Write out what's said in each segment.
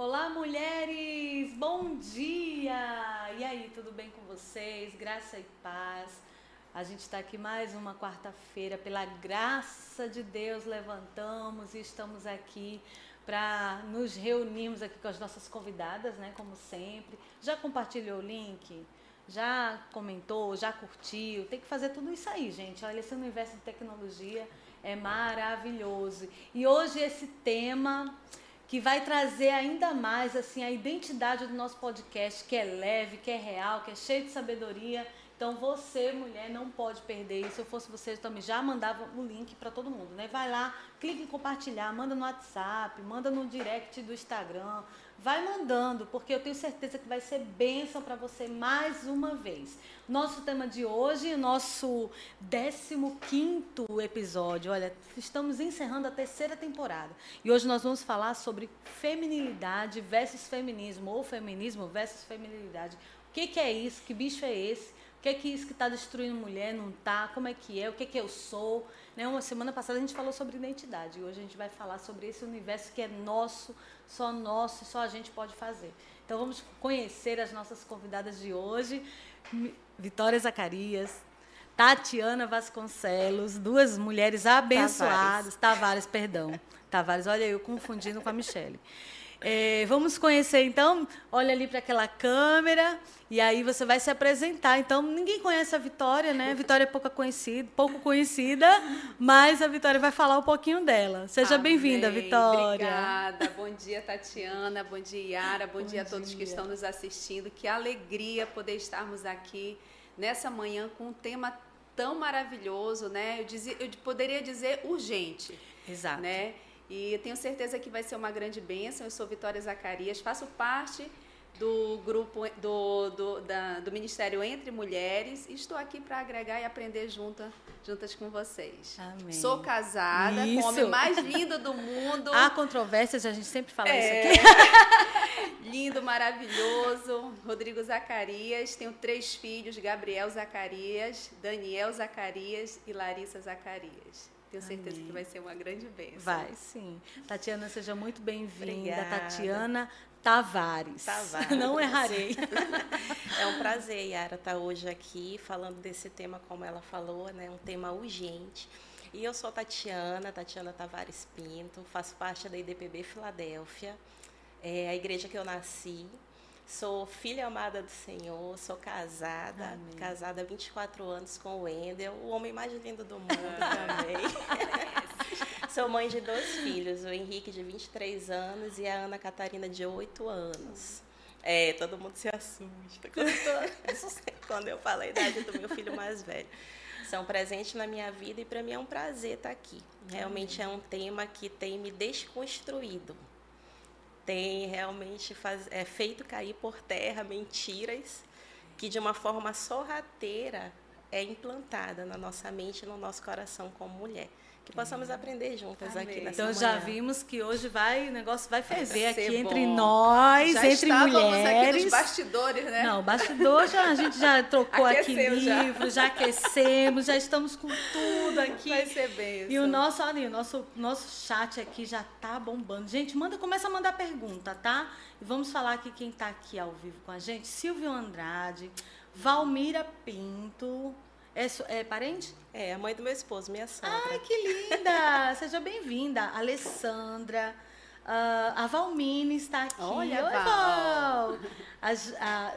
Olá, mulheres! Bom dia! E aí, tudo bem com vocês? Graça e paz. A gente está aqui mais uma quarta-feira, pela graça de Deus, levantamos e estamos aqui para nos reunirmos aqui com as nossas convidadas, né? Como sempre. Já compartilhou o link? Já comentou? Já curtiu? Tem que fazer tudo isso aí, gente. Olha, esse universo de tecnologia é maravilhoso. E hoje esse tema que vai trazer ainda mais assim a identidade do nosso podcast, que é leve, que é real, que é cheio de sabedoria. Então você, mulher, não pode perder isso. Se eu fosse você, eu também já mandava o link para todo mundo, né? Vai lá, clique em compartilhar, manda no WhatsApp, manda no direct do Instagram, vai mandando, porque eu tenho certeza que vai ser bênção para você mais uma vez. Nosso tema de hoje, nosso 15 episódio. Olha, estamos encerrando a terceira temporada. E hoje nós vamos falar sobre feminilidade versus feminismo, ou feminismo versus feminilidade. O que, que é isso? Que bicho é esse? O que é que isso que está destruindo mulher não está? Como é que é? O que que eu sou? Né? Uma semana passada a gente falou sobre identidade. E hoje a gente vai falar sobre esse universo que é nosso, só nosso, só a gente pode fazer. Então vamos conhecer as nossas convidadas de hoje. Vitória Zacarias, Tatiana Vasconcelos, duas mulheres abençoadas. Tavares, Tavares perdão. Tavares, olha eu confundindo com a Michelle. É, vamos conhecer então. Olha ali para aquela câmera e aí você vai se apresentar. Então ninguém conhece a Vitória, né? A Vitória é pouco conhecida, pouco conhecida, mas a Vitória vai falar um pouquinho dela. Seja bem-vinda, Vitória. Obrigada. Bom dia, Tatiana. Bom dia, Yara. Bom, Bom dia a todos que estão nos assistindo. Que alegria poder estarmos aqui nessa manhã com um tema tão maravilhoso, né? Eu, dizia, eu poderia dizer urgente. Exato. Né? E tenho certeza que vai ser uma grande bênção. Eu sou Vitória Zacarias, faço parte do grupo do, do, da, do Ministério Entre Mulheres e estou aqui para agregar e aprender junta, juntas com vocês. Amém. Sou casada isso. com o homem mais lindo do mundo. Há controvérsias, a gente sempre fala é. isso aqui. lindo, maravilhoso. Rodrigo Zacarias. Tenho três filhos: Gabriel Zacarias, Daniel Zacarias e Larissa Zacarias. Tenho certeza Amém. que vai ser uma grande bênção. Vai, sim. Tatiana, seja muito bem-vinda. Tatiana Tavares. Tavares. Não errarei. é um prazer, Yara, estar hoje aqui falando desse tema, como ela falou, né? Um tema urgente. E eu sou Tatiana, Tatiana Tavares Pinto, faço parte da IDPB Filadélfia, é a igreja que eu nasci. Sou filha amada do Senhor, sou casada, Amém. casada há 24 anos com o Wendel, o homem mais lindo do mundo também. sou mãe de dois filhos, o Henrique de 23 anos e a Ana Catarina de 8 anos. É, todo mundo se assusta quando, quando eu falo a idade do meu filho mais velho. São presentes na minha vida e para mim é um prazer estar aqui. Realmente é um tema que tem me desconstruído tem realmente faz, é, feito cair por terra mentiras que de uma forma sorrateira é implantada na nossa mente e no nosso coração como mulher. Que possamos aprender juntas Amém. aqui nessa Então manhã. já vimos que hoje vai, o negócio vai ferver aqui entre nós, já entre mulheres. aqui nos bastidores, né? Não, bastidor já a gente já trocou aqui livros, já. já aquecemos, já estamos com tudo aqui. Vai ser bem. E o nosso, olha, o nosso nosso chat aqui já tá bombando. Gente, manda, começa a mandar pergunta, tá? E vamos falar aqui quem está aqui ao vivo com a gente. Silvio Andrade, Valmira Pinto, é, é parente? É, a mãe do meu esposo, minha sogra. Ai, que linda! Seja bem-vinda. Alessandra. Uh, a Valmine está aqui. Olha, Oi, Val. A,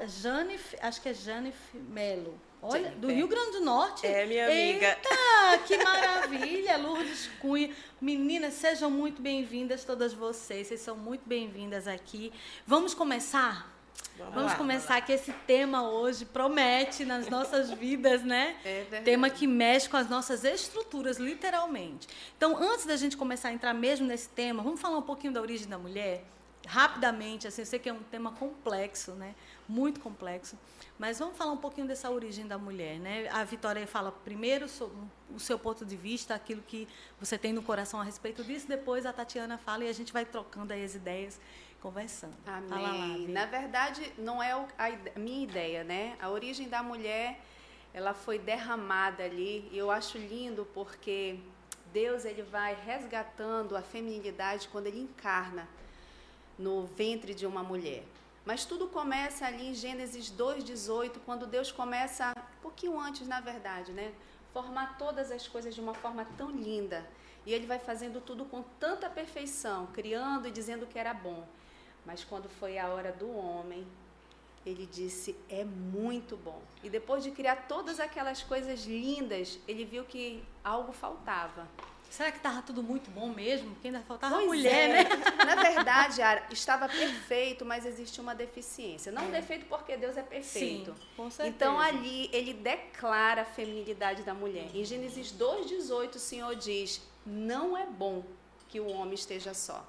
a Jane, acho que é Jane Melo. Olha, do Rio Grande do Norte. É, minha amiga. Eita, que maravilha! Lourdes Cunha. Meninas, sejam muito bem-vindas todas vocês. Vocês são muito bem-vindas aqui. Vamos começar? Vamos, Vamos lá, começar que esse tema hoje promete nas nossas vidas, né? É verdade. Tema que mexe com as nossas estruturas, literalmente. Então, antes da gente começar a entrar mesmo nesse tema, vamos falar um pouquinho da origem da mulher? Rapidamente, assim, eu sei que é um tema complexo, né? Muito complexo. Mas vamos falar um pouquinho dessa origem da mulher, né? A Vitória fala primeiro sobre o seu ponto de vista, aquilo que você tem no coração a respeito disso, depois a Tatiana fala e a gente vai trocando aí as ideias conversando. Amém. Lá, Na verdade, não é a minha ideia, né? A origem da mulher, ela foi derramada ali, e eu acho lindo porque Deus ele vai resgatando a feminilidade quando ele encarna no ventre de uma mulher. Mas tudo começa ali em Gênesis 2:18, quando Deus começa, um pouquinho antes, na verdade, né? Formar todas as coisas de uma forma tão linda. E ele vai fazendo tudo com tanta perfeição, criando e dizendo que era bom. Mas quando foi a hora do homem, ele disse: é muito bom. E depois de criar todas aquelas coisas lindas, ele viu que algo faltava. Será que estava tudo muito bom mesmo? Porque ainda faltava Pois mulher, é. né? Na verdade, Ara, estava perfeito, mas existe uma deficiência. Não defeito porque Deus é perfeito. Sim, com certeza. Então ali ele declara a feminilidade da mulher. Em Gênesis 2:18 o Senhor diz: "Não é bom que o homem esteja só.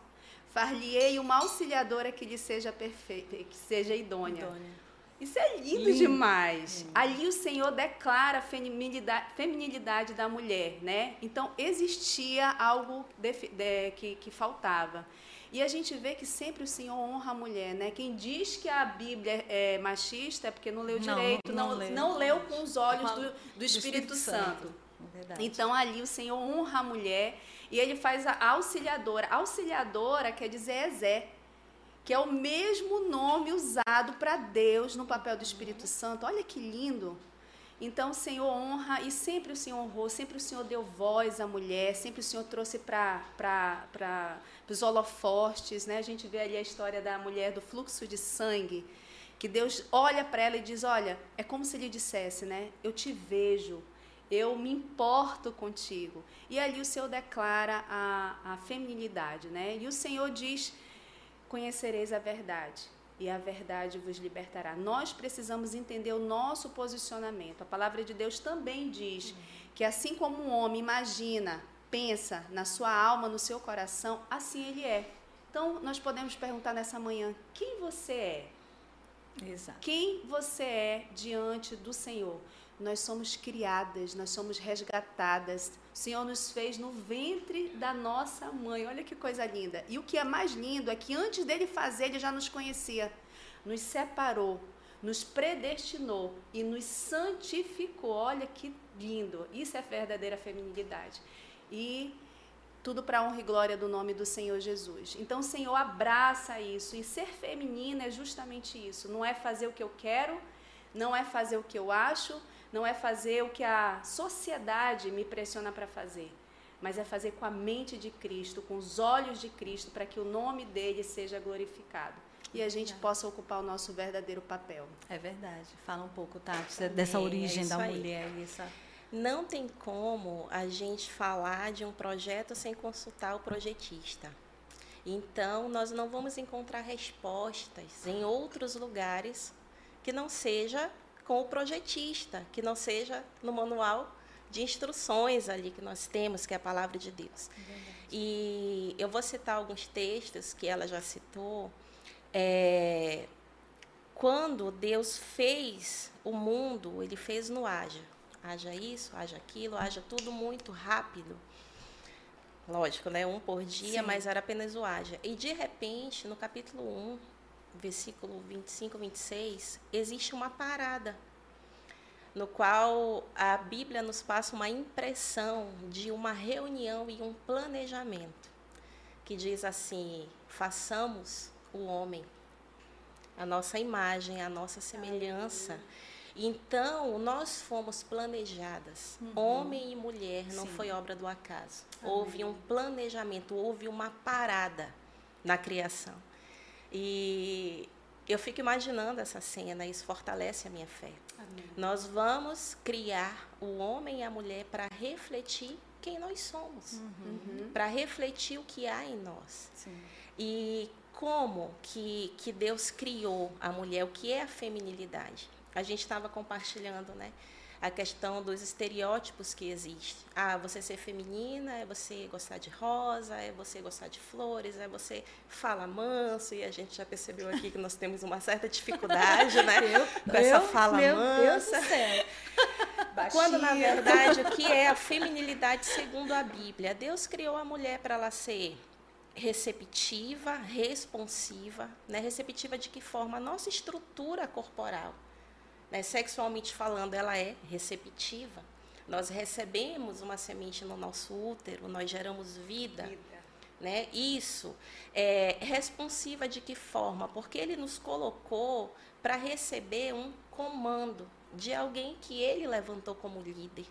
Far-lhe-ei uma auxiliadora que lhe seja perfeita, que seja idônea." Idônea. Isso é lindo, Lindo. demais. Ali o Senhor declara a feminilidade, feminilidade da mulher, né? Então existia algo defi- de- que, que faltava. E a gente vê que sempre o Senhor honra a mulher, né? Quem diz que a Bíblia é machista é porque não leu Não, direito, não não, leu. não leu com os olhos a- do, do Espírito, Santo. É verdade. Então ali o Senhor honra a mulher e ele faz a auxiliadora. Auxiliadora quer dizer Ezé, que é o mesmo nome usado para Deus no papel do Espírito Santo. Olha que lindo. Então o Senhor honra e sempre o Senhor honrou, sempre o Senhor deu voz à mulher, sempre o Senhor trouxe para os holofortes. Né? A gente vê ali a história da mulher do fluxo de sangue, que Deus olha para ela e diz: Olha, é como se ele dissesse, né? Eu te vejo, eu me importo contigo. E ali o Senhor declara a, a feminilidade, né? E o Senhor diz: Conhecereis a verdade, e a verdade vos libertará. Nós precisamos entender o nosso posicionamento. A palavra de Deus também diz que assim como um homem imagina, pensa na sua alma, no seu coração, assim ele é. Então, nós podemos perguntar nessa manhã: quem você é? Exato. Quem você é diante do Senhor? Nós somos criadas, nós somos resgatadas. O Senhor nos fez no ventre da nossa mãe. Olha que coisa linda. E o que é mais lindo é que antes dele fazer, ele já nos conhecia. Nos separou, nos predestinou e nos santificou. Olha que lindo. Isso é verdadeira feminilidade. E tudo para honra e glória do nome do Senhor Jesus. Então o Senhor abraça isso. E ser feminina é justamente isso. Não é fazer o que eu quero, não é fazer o que eu acho, não é fazer o que a sociedade me pressiona para fazer, mas é fazer com a mente de Cristo, com os olhos de Cristo, para que o nome dele seja glorificado e a gente possa ocupar o nosso verdadeiro papel. É verdade. Fala um pouco, Tati, dessa Amém, é origem da isso aí. mulher essa. Não tem como a gente falar de um projeto sem consultar o projetista. Então, nós não vamos encontrar respostas em outros lugares que não seja com o projetista, que não seja no manual de instruções ali que nós temos, que é a palavra de Deus. E eu vou citar alguns textos que ela já citou. É, quando Deus fez o mundo, ele fez no haja. Haja isso, haja aquilo, haja tudo muito rápido. Lógico, né? Um por dia, Sim. mas era apenas o haja. E de repente, no capítulo 1, versículo 25, 26, existe uma parada, no qual a Bíblia nos passa uma impressão de uma reunião e um planejamento, que diz assim: façamos o homem, a nossa imagem, a nossa semelhança. Então, nós fomos planejadas, homem e mulher, não Sim. foi obra do acaso. Houve um planejamento, houve uma parada na criação. E eu fico imaginando essa cena, isso fortalece a minha fé. Nós vamos criar o homem e a mulher para refletir quem nós somos, para refletir o que há em nós. Sim. E como que, que Deus criou a mulher, o que é a feminilidade? A gente estava compartilhando, né? A questão dos estereótipos que existem. Ah, você ser feminina é você gostar de rosa, é você gostar de flores, é você fala manso, e a gente já percebeu aqui que nós temos uma certa dificuldade, né? Com essa fala meu Deus mansa. do céu. Quando, na verdade, o que é a feminilidade segundo a Bíblia? Deus criou a mulher para ela ser receptiva, responsiva. Né? Receptiva de que forma? A nossa estrutura corporal, né? sexualmente falando, ela é receptiva. Nós recebemos uma semente no nosso útero, nós geramos vida. Né? Isso é responsiva de que forma? Porque ele nos colocou para receber um comando de alguém que ele levantou como líder.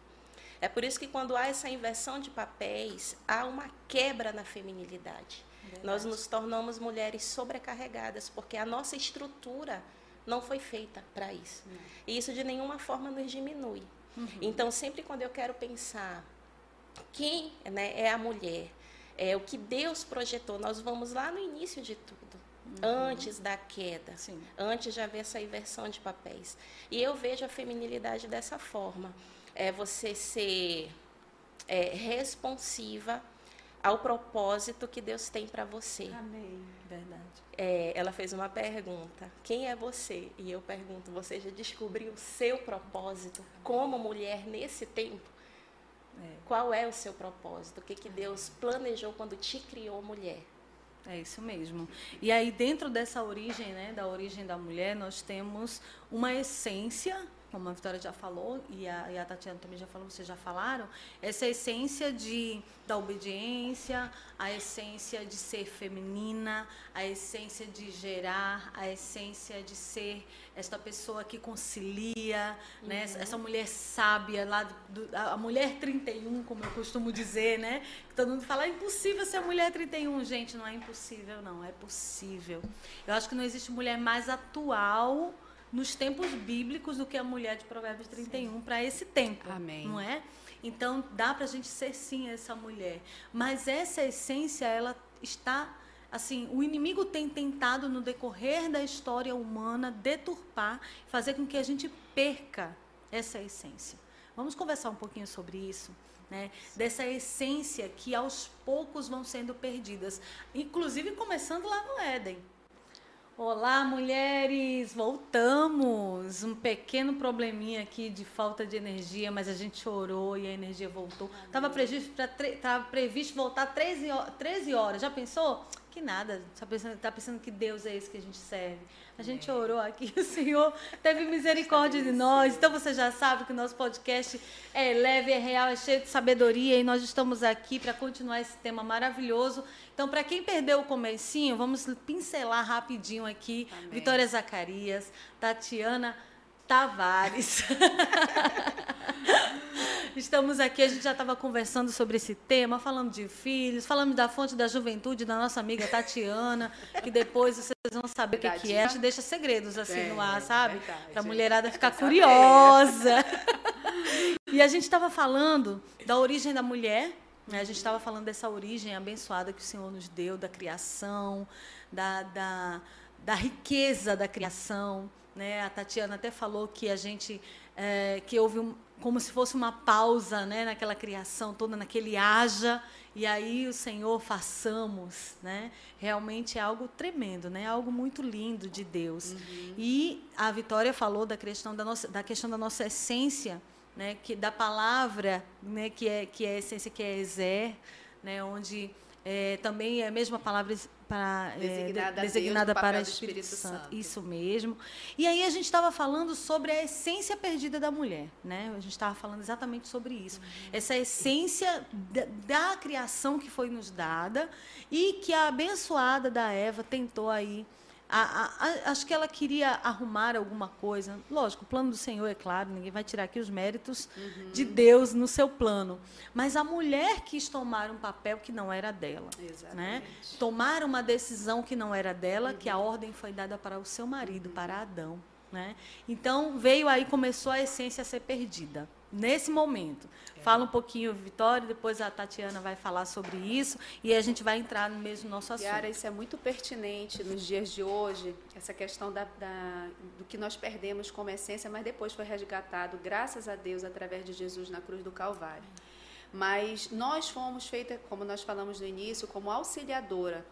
É por isso que quando há essa inversão de papéis, há uma quebra na feminilidade. Verdade. Nós nos tornamos mulheres sobrecarregadas, porque a nossa estrutura não foi feita para isso. Não. E isso de nenhuma forma nos diminui. Uhum. Então, sempre quando eu quero pensar quem né, é a mulher, é o que Deus projetou, nós vamos lá no início de tudo. Uhum. Antes da queda, Sim. antes de haver essa inversão de papéis. E eu vejo a feminilidade dessa forma: é você ser é, responsiva ao propósito que Deus tem para você. Amém. Verdade. É, ela fez uma pergunta: quem é você? E eu pergunto: você já descobriu o seu propósito como mulher nesse tempo? É. Qual é o seu propósito? O que, que Deus planejou quando te criou mulher? É isso mesmo. E aí, dentro dessa origem, né, da origem da mulher, nós temos uma essência como a Vitória já falou e a, e a Tatiana também já falou, vocês já falaram, essa essência de, da obediência, a essência de ser feminina, a essência de gerar, a essência de ser esta pessoa que concilia, né? uhum. né? essa mulher sábia, lá do, a mulher 31, como eu costumo dizer, né? Todo mundo fala, é impossível ser mulher 31. Gente, não é impossível, não, é possível. Eu acho que não existe mulher mais atual nos tempos bíblicos do que a mulher de Provérbios 31 para esse tempo. Amém. Não é? Então dá para a gente ser sim essa mulher, mas essa essência ela está assim, o inimigo tem tentado no decorrer da história humana deturpar, fazer com que a gente perca essa essência. Vamos conversar um pouquinho sobre isso. Né, dessa essência que aos poucos vão sendo perdidas, inclusive começando lá no Éden. Olá, mulheres! Voltamos! Um pequeno probleminha aqui de falta de energia, mas a gente orou e a energia voltou. Estava previsto, pra, previsto voltar 13, 13 horas. Já pensou? Que nada, está pensando, tá pensando que Deus é esse que a gente serve. A gente orou aqui, o Senhor teve misericórdia de nós. Então você já sabe que o nosso podcast é leve, é real, é cheio de sabedoria e nós estamos aqui para continuar esse tema maravilhoso. Então, para quem perdeu o comecinho, vamos pincelar rapidinho aqui. Amém. Vitória Zacarias, Tatiana Tavares. Estamos aqui, a gente já estava conversando sobre esse tema, falando de filhos, falando da fonte da juventude da nossa amiga Tatiana, que depois vocês vão saber o que, que, é. A gente deixa segredos assim é, no ar, sabe? Para a mulherada ficar curiosa. e a gente estava falando da origem da mulher, né? a gente estava falando dessa origem abençoada que o Senhor nos deu, da criação, da, da, da riqueza da criação. Né? A Tatiana até falou que a gente é, que houve um, como se fosse uma pausa né, naquela criação toda, naquele haja, e aí o Senhor façamos, né? Realmente é algo tremendo, né? Algo muito lindo de Deus. Uhum. E a Vitória falou da questão da nossa, da questão da nossa essência, né? Que da palavra, né? Que é que é a essência que é exer, né? Onde é, também é a mesma palavra para, designada, é, designada Deus, para o Espírito, Espírito Santo. Santo. Isso mesmo. E aí a gente estava falando sobre a essência perdida da mulher, né? A gente estava falando exatamente sobre isso. Uhum. Essa essência da, da, criação que foi nos dada e que a abençoada da Eva tentou aí a, a, acho que ela queria arrumar alguma coisa. Lógico, o plano do Senhor, é claro, ninguém vai tirar aqui os méritos uhum. de Deus no seu plano. Mas a mulher quis tomar um papel que não era dela. Né? Exatamente. Né? Tomar uma decisão que não era dela, uhum. que a uhum. ordem foi dada para o seu marido, uhum. para Adão. Né? Então veio aí, começou a essência a ser perdida nesse momento. É. Fala um pouquinho, Vitória, depois a Tatiana vai falar sobre isso e a gente vai entrar no mesmo nosso assunto. Yara, isso é muito pertinente nos dias de hoje, essa questão da, da, do que nós perdemos como essência, mas depois foi resgatado, graças a Deus, através de Jesus na cruz do Calvário. Mas nós fomos feitas, como nós falamos no início, como auxiliadora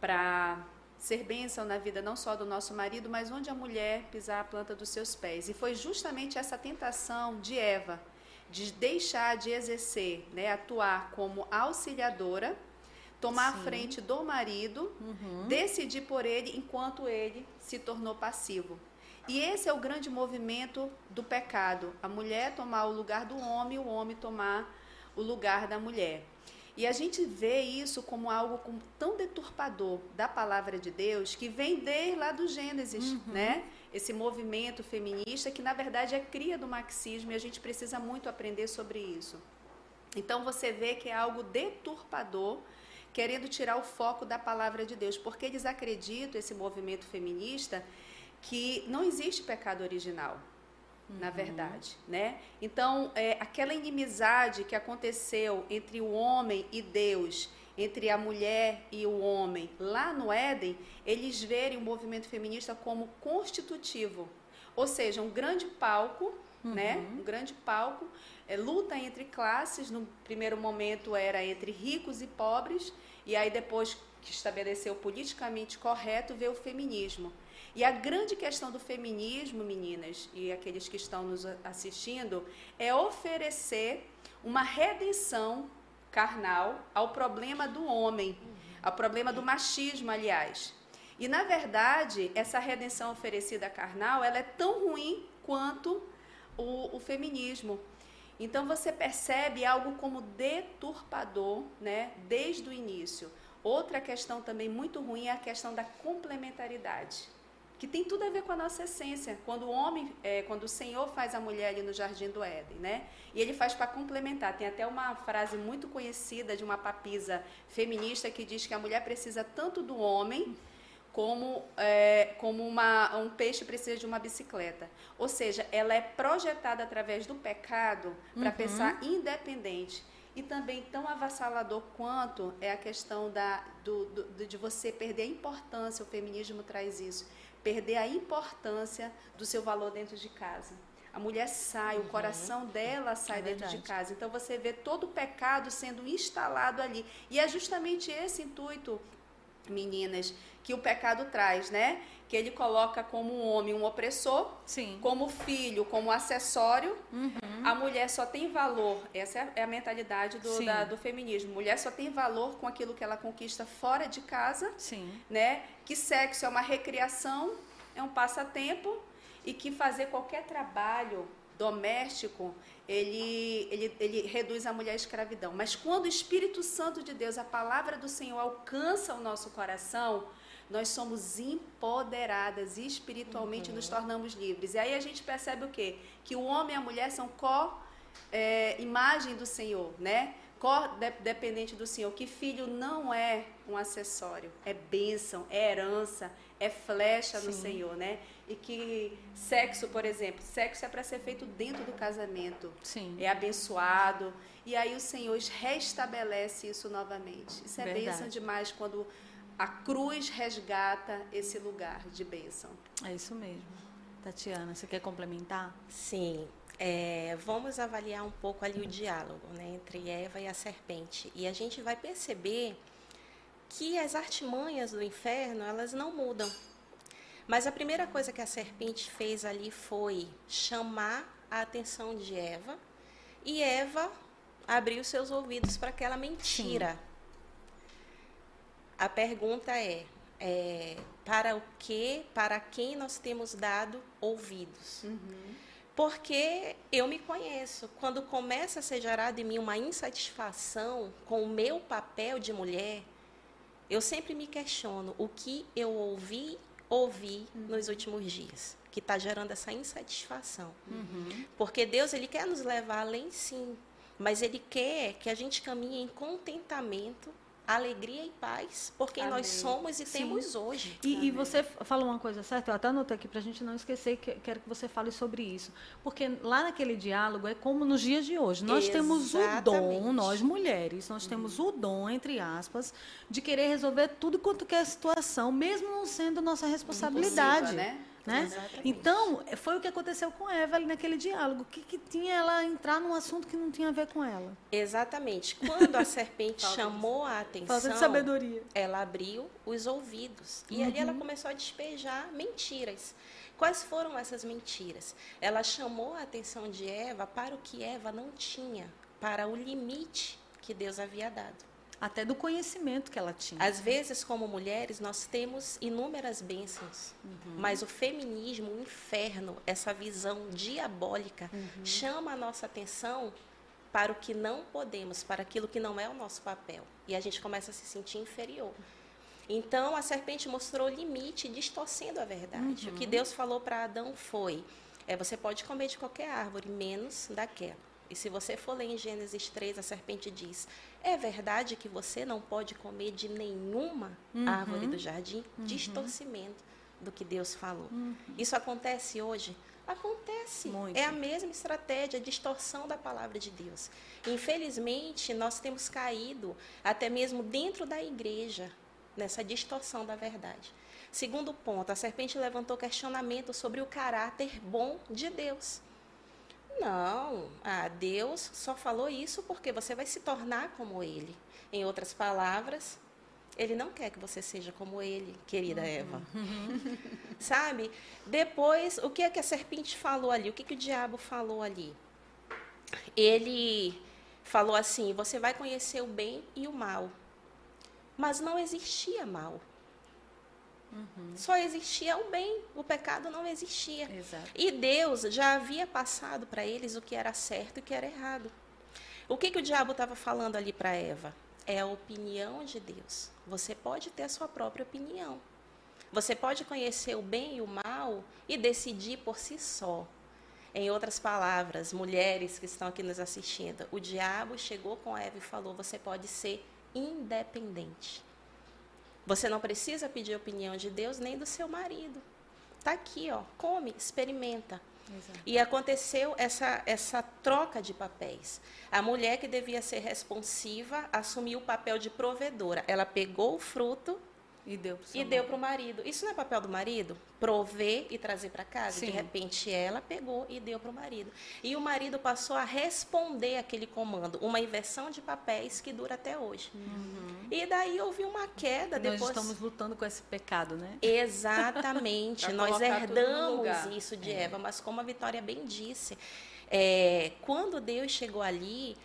para ser bênção na vida não só do nosso marido, mas onde a mulher pisar a planta dos seus pés. E foi justamente essa tentação de Eva de deixar de exercer, né, atuar como auxiliadora, tomar Sim. a frente do marido, uhum. decidir por ele enquanto ele se tornou passivo. E esse é o grande movimento do pecado: a mulher tomar o lugar do homem, o homem tomar o lugar da mulher. E a gente vê isso como algo como tão deturpador da palavra de Deus que vem desde lá do Gênesis, uhum. né? Esse movimento feminista que na verdade é cria do marxismo e a gente precisa muito aprender sobre isso. Então você vê que é algo deturpador, querendo tirar o foco da palavra de Deus, porque eles acreditam esse movimento feminista que não existe pecado original na uhum. verdade, né? Então, é, aquela inimizade que aconteceu entre o homem e Deus, entre a mulher e o homem, lá no Éden, eles verem o movimento feminista como constitutivo, ou seja, um grande palco, uhum. né? Um grande palco, é, luta entre classes. No primeiro momento era entre ricos e pobres, e aí depois que estabeleceu politicamente correto, veio o feminismo. E a grande questão do feminismo, meninas, e aqueles que estão nos assistindo, é oferecer uma redenção carnal ao problema do homem, ao problema do machismo, aliás. E na verdade, essa redenção oferecida carnal, ela é tão ruim quanto o, o feminismo. Então você percebe algo como deturpador, né, desde o início. Outra questão também muito ruim é a questão da complementaridade que tem tudo a ver com a nossa essência. Quando o homem, é, quando o Senhor faz a mulher ali no jardim do Éden, né? E ele faz para complementar. Tem até uma frase muito conhecida de uma papisa feminista que diz que a mulher precisa tanto do homem como, é, como uma, um peixe precisa de uma bicicleta. Ou seja, ela é projetada através do pecado para uhum. pensar independente. E também tão avassalador quanto é a questão da, do, do, de você perder a importância, o feminismo traz isso, perder a importância do seu valor dentro de casa. A mulher sai, uhum. o coração dela sai é dentro de casa. Então você vê todo o pecado sendo instalado ali. E é justamente esse intuito, meninas, que o pecado traz, né? Que ele coloca como um homem um opressor, Sim. como filho, como acessório. Uhum. A mulher só tem valor, essa é a mentalidade do, da, do feminismo. Mulher só tem valor com aquilo que ela conquista fora de casa, Sim. né? Que sexo é uma recreação, é um passatempo e que fazer qualquer trabalho doméstico, ele, ele, ele reduz a mulher à escravidão. Mas quando o Espírito Santo de Deus, a palavra do Senhor alcança o nosso coração, nós somos empoderadas espiritualmente uhum. nos tornamos livres. E aí a gente percebe o quê? Que o homem e a mulher são co-imagem é, do Senhor, né? Co-dependente do Senhor. Que filho não é um acessório, é bênção, é herança, é flecha Sim. no Senhor, né? E que sexo, por exemplo, sexo é para ser feito dentro do casamento. Sim. É abençoado. E aí o Senhor restabelece isso novamente. Isso é Verdade. bênção demais quando a cruz resgata esse lugar de bênção. É isso mesmo. Tatiana, você quer complementar? Sim. É, vamos avaliar um pouco ali o diálogo né, entre Eva e a serpente. E a gente vai perceber que as artimanhas do inferno, elas não mudam. Mas a primeira coisa que a serpente fez ali foi chamar a atenção de Eva. E Eva abriu seus ouvidos para aquela mentira. Sim a pergunta é, é, para o que, para quem nós temos dado ouvidos? Uhum. Porque eu me conheço. Quando começa a ser gerado em mim uma insatisfação com o meu papel de mulher, eu sempre me questiono o que eu ouvi, ouvi uhum. nos últimos dias, que está gerando essa insatisfação. Uhum. Porque Deus ele quer nos levar além, sim, mas Ele quer que a gente caminhe em contentamento alegria e paz por quem Amém. nós somos e Sim. temos hoje. E, e, você falou uma coisa certa, eu até anotei aqui para a gente não esquecer, que quero que você fale sobre isso. Porque lá naquele diálogo é como nos dias de hoje. Nós Exatamente. temos o dom, nós mulheres, nós uhum. temos o dom, entre aspas, de querer resolver tudo quanto quer situação, mesmo não sendo nossa responsabilidade. né? Né? Então, foi o que aconteceu com Eva ali naquele diálogo. O que, que tinha ela entrar num assunto que não tinha a ver com ela? Exatamente. Quando a serpente chamou a atenção, Falta de sabedoria. ela abriu os ouvidos. E uhum. ali ela começou a despejar mentiras. Quais foram essas mentiras? Ela chamou a atenção de Eva para o que Eva não tinha, para o limite que Deus havia dado até do conhecimento que ela tinha. Às vezes, como mulheres, nós temos inúmeras bênçãos, uhum. mas o feminismo, o inferno, essa visão diabólica, uhum. chama a nossa atenção para o que não podemos, para aquilo que não é o nosso papel. E a gente começa a se sentir inferior. Então a serpente mostrou o limite, distorcendo a verdade. Uhum. O que uhum. Deus falou para Adão foi: é, você pode comer de qualquer árvore, menos daquela. E se você for ler em Gênesis 3, a serpente diz: É verdade que você não pode comer de nenhuma uhum. árvore do jardim? Uhum. Distorcimento do que Deus falou. Uhum. Isso acontece hoje? Acontece. Muito. É a mesma estratégia, a distorção da palavra de Deus. Infelizmente, nós temos caído até mesmo dentro da igreja nessa distorção da verdade. Segundo ponto, a serpente levantou questionamento sobre o caráter bom de Deus. Não, ah, Deus só falou isso porque você vai se tornar como Ele. Em outras palavras, Ele não quer que você seja como Ele, querida uhum. Eva. Sabe? Depois, o que é que a serpente falou ali? O que, que o diabo falou ali? Ele falou assim: você vai conhecer o bem e o mal. Mas não existia mal. Uhum. Só existia o bem, o pecado não existia. Exato. E Deus já havia passado para eles o que era certo e o que era errado. O que, que o diabo estava falando ali para Eva? É a opinião de Deus. Você pode ter a sua própria opinião. Você pode conhecer o bem e o mal e decidir por si só. Em outras palavras, mulheres que estão aqui nos assistindo, o diabo chegou com Eva e falou: você pode ser independente. Você não precisa pedir opinião de Deus nem do seu marido. Está aqui, ó, come, experimenta. Exato. E aconteceu essa, essa troca de papéis. A mulher que devia ser responsiva assumiu o papel de provedora. Ela pegou o fruto e deu para o marido. Isso não é papel do marido? Prover e trazer para casa? Sim. De repente ela pegou e deu para o marido. E o marido passou a responder aquele comando. Uma inversão de papéis que dura até hoje. Uhum. E daí houve uma queda. Nós depois... estamos lutando com esse pecado, né? Exatamente. Nós herdamos isso de é. Eva. Mas como a Vitória bem disse, é, quando Deus chegou ali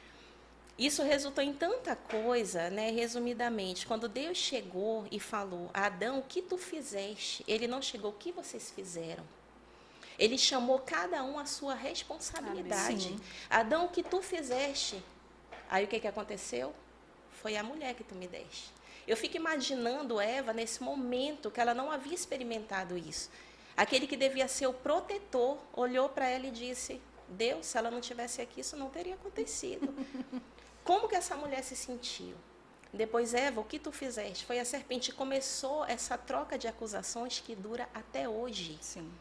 isso resultou em tanta coisa, né? Resumidamente, quando Deus chegou e falou, Adão, o que tu fizeste? Ele não chegou, o que vocês fizeram? Ele chamou cada um a sua responsabilidade. Adão, o que tu fizeste? Aí o que, que aconteceu? Foi a mulher que tu me deste. Eu fico imaginando Eva nesse momento que ela não havia experimentado isso. Aquele que devia ser o protetor olhou para ela e disse: Deus, se ela não tivesse aqui, isso não teria acontecido. Como que essa mulher se sentiu? Depois, Eva, o que tu fizeste? Foi a serpente. Começou essa troca de acusações que dura até hoje. Sim.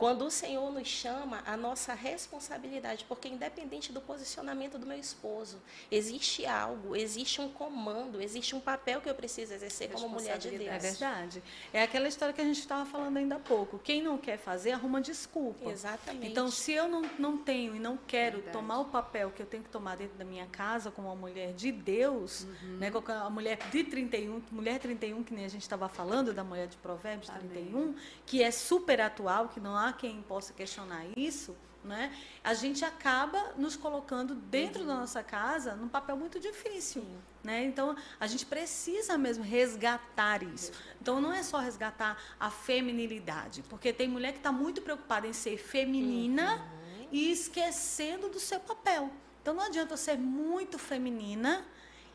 Quando o Senhor nos chama, a nossa responsabilidade, porque independente do posicionamento do meu esposo, existe algo, existe um comando, existe um papel que eu preciso exercer como mulher de Deus. É verdade. É aquela história que a gente estava falando ainda há pouco. Quem não quer fazer, arruma desculpa. Exatamente. Então, se eu não, não tenho e não quero verdade. tomar o papel que eu tenho que tomar dentro da minha casa como uma mulher de Deus, uhum. né, a mulher de 31, mulher 31, que nem a gente estava falando, da mulher de Provérbios Amém. 31, que é super atual, que não há quem possa questionar isso, né? A gente acaba nos colocando dentro uhum. da nossa casa num papel muito difícil, Sim. né? Então a gente precisa mesmo resgatar isso. Então não é só resgatar a feminilidade, porque tem mulher que está muito preocupada em ser feminina uhum. e esquecendo do seu papel. Então não adianta eu ser muito feminina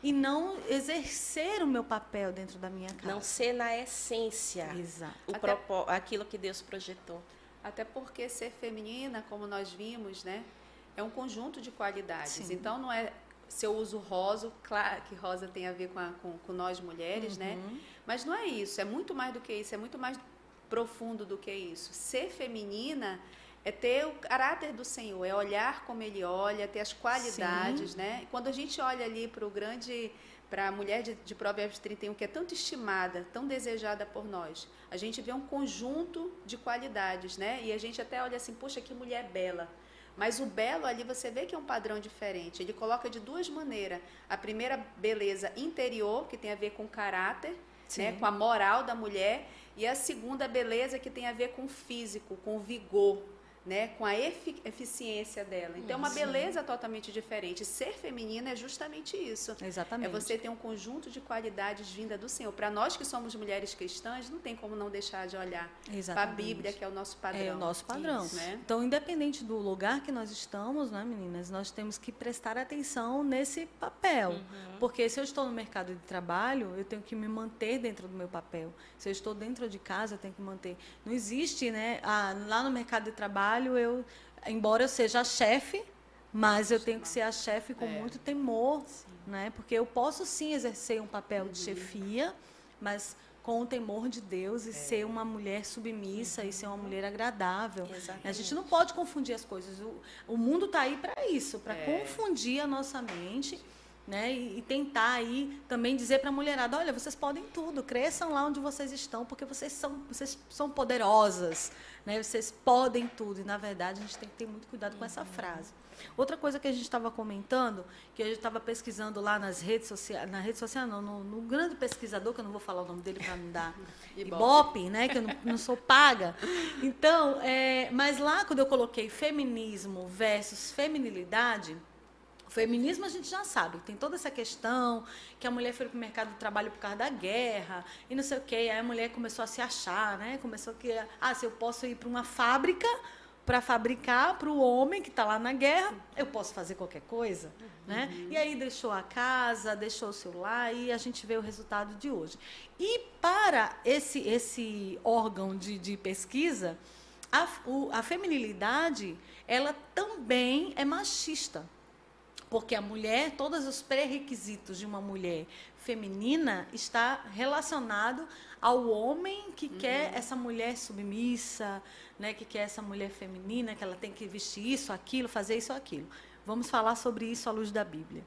e não exercer o meu papel dentro da minha casa. Não ser na essência. Exato. O Até... aquilo que Deus projetou. Até porque ser feminina, como nós vimos, né, é um conjunto de qualidades. Sim. Então não é se eu uso rosa, claro que rosa tem a ver com, a, com, com nós mulheres, né? uhum. né? Mas não é isso, é muito mais do que isso, é muito mais profundo do que isso. Ser feminina é ter o caráter do Senhor, é olhar como Ele olha, ter as qualidades, Sim. né? quando a gente olha ali para o grande para a mulher de, de Provérbios 31, que é tanto estimada, tão desejada por nós, a gente vê um conjunto de qualidades, né? E a gente até olha assim, puxa, que mulher bela. Mas o belo ali você vê que é um padrão diferente. Ele coloca de duas maneiras. A primeira beleza interior, que tem a ver com o caráter, né? com a moral da mulher, e a segunda beleza que tem a ver com o físico, com o vigor, né, com a efic eficiência dela. Então, é uma beleza totalmente diferente. Ser feminina é justamente isso. Exatamente. É você ter um conjunto de qualidades vinda do Senhor. Para nós que somos mulheres cristãs, não tem como não deixar de olhar para a Bíblia, que é o nosso padrão. É o nosso padrão. Isso, né? Então, independente do lugar que nós estamos, né, meninas, nós temos que prestar atenção nesse papel. Uhum. Porque se eu estou no mercado de trabalho, eu tenho que me manter dentro do meu papel. Se eu estou dentro de casa, eu tenho que manter. Não existe, né? Ah, lá no mercado de trabalho, eu, embora eu seja a chefe, mas eu tenho que ser a chefe com É. muito temor, né? Porque eu posso sim exercer um papel de chefia, mas com o temor de Deus e ser uma mulher submissa e ser uma mulher agradável. Exatamente. A gente não pode confundir as coisas. O, o mundo está aí para isso, para É. confundir a nossa mente. Né? E, e tentar aí também dizer para a mulherada, olha, vocês podem tudo, cresçam lá onde vocês estão, porque vocês são, vocês são poderosas, né? Vocês podem tudo. E na verdade a gente tem que ter muito cuidado com essa frase. Outra coisa que a gente estava comentando, que a gente estava pesquisando lá nas redes sociais, na rede social não, no, no grande pesquisador, que eu não vou falar o nome dele para não dar Ibope. Ibope, né? Que eu não, não sou paga. Então, é, mas lá quando eu coloquei feminismo versus feminilidade, feminismo a gente já sabe, tem toda essa questão que a mulher foi para o mercado de trabalho por causa da guerra e não sei o quê. Aí a mulher começou a se achar, né? Começou que, ah, se eu posso ir para uma fábrica para fabricar para o homem que está lá na guerra, eu posso fazer qualquer coisa, né? E aí deixou a casa, deixou o celular e a gente vê o resultado de hoje. E para esse esse órgão de, de pesquisa, a, o- a feminilidade ela também é machista. Porque a mulher, todos os pré-requisitos de uma mulher feminina está relacionado ao homem que quer essa mulher submissa, né, que quer essa mulher feminina, que ela tem que vestir isso, aquilo, fazer isso, aquilo. Vamos falar sobre isso à luz da Bíblia.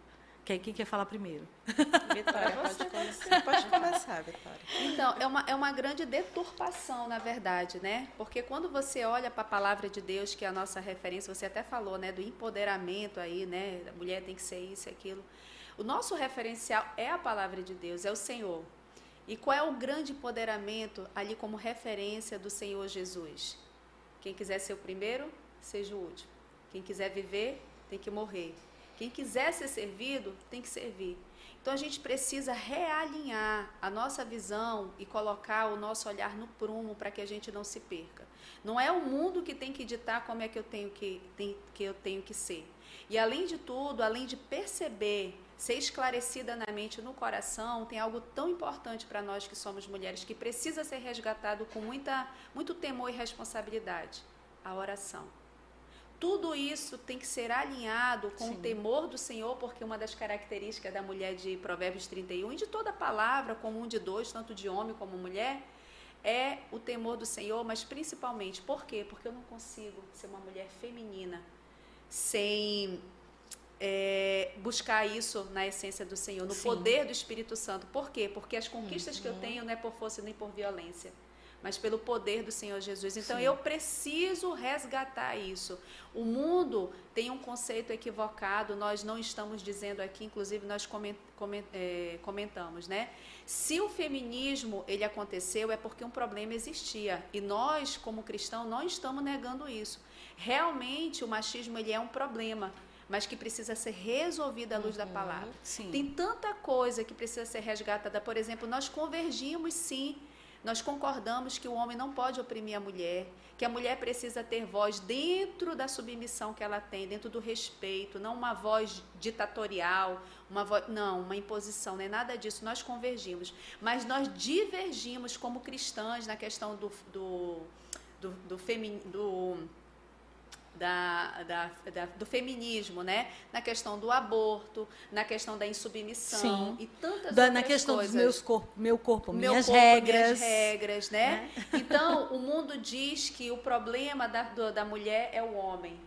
Quem, quem quer falar primeiro? Vitória, pode começar. Pode começar, Vitória. Então, é uma, é uma grande deturpação, na verdade, né? Porque quando você olha para a palavra de Deus, que é a nossa referência, você até falou, né, do empoderamento aí, né? A mulher tem que ser isso e aquilo. O nosso referencial é a palavra de Deus, é o Senhor. E qual é o grande empoderamento ali como referência do Senhor Jesus? Quem quiser ser o primeiro, seja o último. Quem quiser viver, tem que morrer. Quem quiser ser servido, tem que servir. Então a gente precisa realinhar a nossa visão e colocar o nosso olhar no prumo para que a gente não se perca. Não é o mundo que tem que ditar como é que eu tenho que, tem- que eu tenho que ser. E além de tudo, além de perceber, ser esclarecida na mente no coração, tem algo tão importante para nós que somos mulheres que precisa ser resgatado com muita, muito temor e responsabilidade: a oração. Tudo isso tem que ser alinhado com o Sim. temor do Senhor, porque uma das características da mulher de Provérbios 31 e de toda palavra comum de dois, tanto de homem como mulher, é o temor do Senhor, mas principalmente, por quê? Porque eu não consigo ser uma mulher feminina sem é, buscar isso na essência do Senhor, no Sim. poder do Espírito Santo. Por quê? Porque as conquistas que eu tenho não é por força nem por violência, mas pelo poder do Senhor Jesus. Então Sim. eu preciso resgatar isso. O mundo tem um conceito equivocado, nós não estamos dizendo aqui, inclusive nós é, comentamos, né? Se o feminismo ele aconteceu é porque um problema existia e nós como cristãos não estamos negando isso. Realmente o machismo ele é um problema, mas que precisa ser resolvido à luz da palavra. Sim. Tem tanta coisa que precisa ser resgatada. Por exemplo, nós convergimos sim. Nós concordamos que o homem não pode oprimir a mulher, que a mulher precisa ter voz dentro da submissão que ela tem, dentro do respeito, não uma voz ditatorial, uma voz, não, uma imposição, não é nada disso. Nós convergimos, mas nós divergimos como cristãs na questão do do do, do, femi- do da, da, da- do feminismo, né? Na questão do aborto, na questão da insubmissão Sim. e tantas Da- outras na questão coisas. dos meus corpo, meu corpo, Meu minhas corpo, regras. minhas regras, né? Então, o mundo diz que o problema da, do- da mulher é o homem.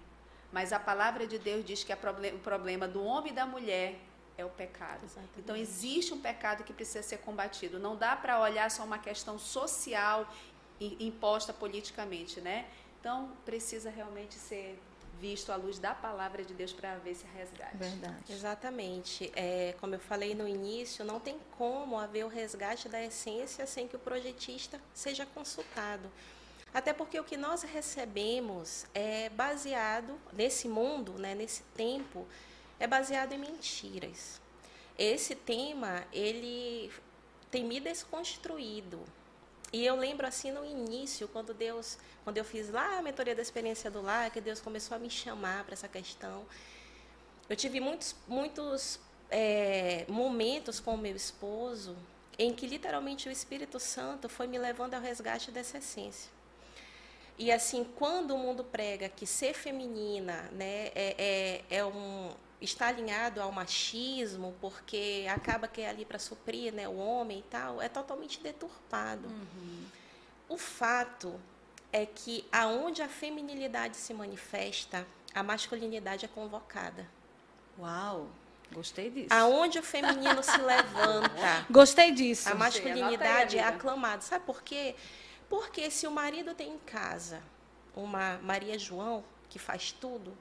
Mas a palavra de Deus diz que o problema do homem e da mulher é o pecado. Exatamente. Então, existe um pecado que precisa ser combatido. Não dá para olhar só uma questão social imposta politicamente, né? Então, precisa realmente ser visto à luz da palavra de Deus para haver esse resgate. Verdade. Exatamente. É, como eu falei no início, não tem como haver o resgate da essência sem que o projetista seja consultado. Até porque o que nós recebemos é baseado nesse mundo, né, nesse tempo, é baseado em mentiras. Esse tema, ele tem me desconstruído. E eu lembro assim no início, quando Deus, quando eu fiz lá a mentoria da experiência do lar, que Deus começou a me chamar para essa questão. Eu tive muitos, muitos é, momentos com o meu esposo em que literalmente o Espírito Santo foi me levando ao resgate dessa essência. E assim, quando o mundo prega que ser feminina né, é, é, é um, está alinhado ao machismo, porque acaba que é ali para suprir né, o homem e tal, é totalmente deturpado. Uhum. O fato é que aonde a feminilidade se manifesta, a masculinidade é convocada. Uau! Gostei disso. Aonde o feminino se levanta. Gostei disso. A masculinidade é aclamada. Sabe por quê? Porque se o marido tem em casa uma Maria João que faz tudo,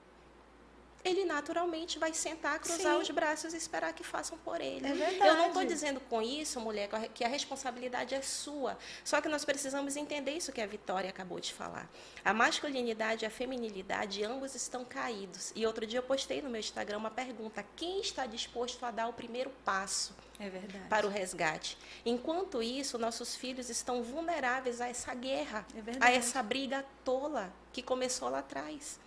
ele naturalmente vai sentar, cruzar Sim. os braços e esperar que façam por ele. É verdade. Eu não estou dizendo com isso, mulher, que a responsabilidade é sua. Só que nós precisamos entender isso que a Vitória acabou de falar. A masculinidade e a feminilidade, ambos estão caídos. E outro dia eu postei no meu Instagram uma pergunta: quem está disposto a dar o primeiro passo? É. Para o resgate. Enquanto isso, nossos filhos estão vulneráveis a essa guerra, é a essa briga tola que começou lá atrás.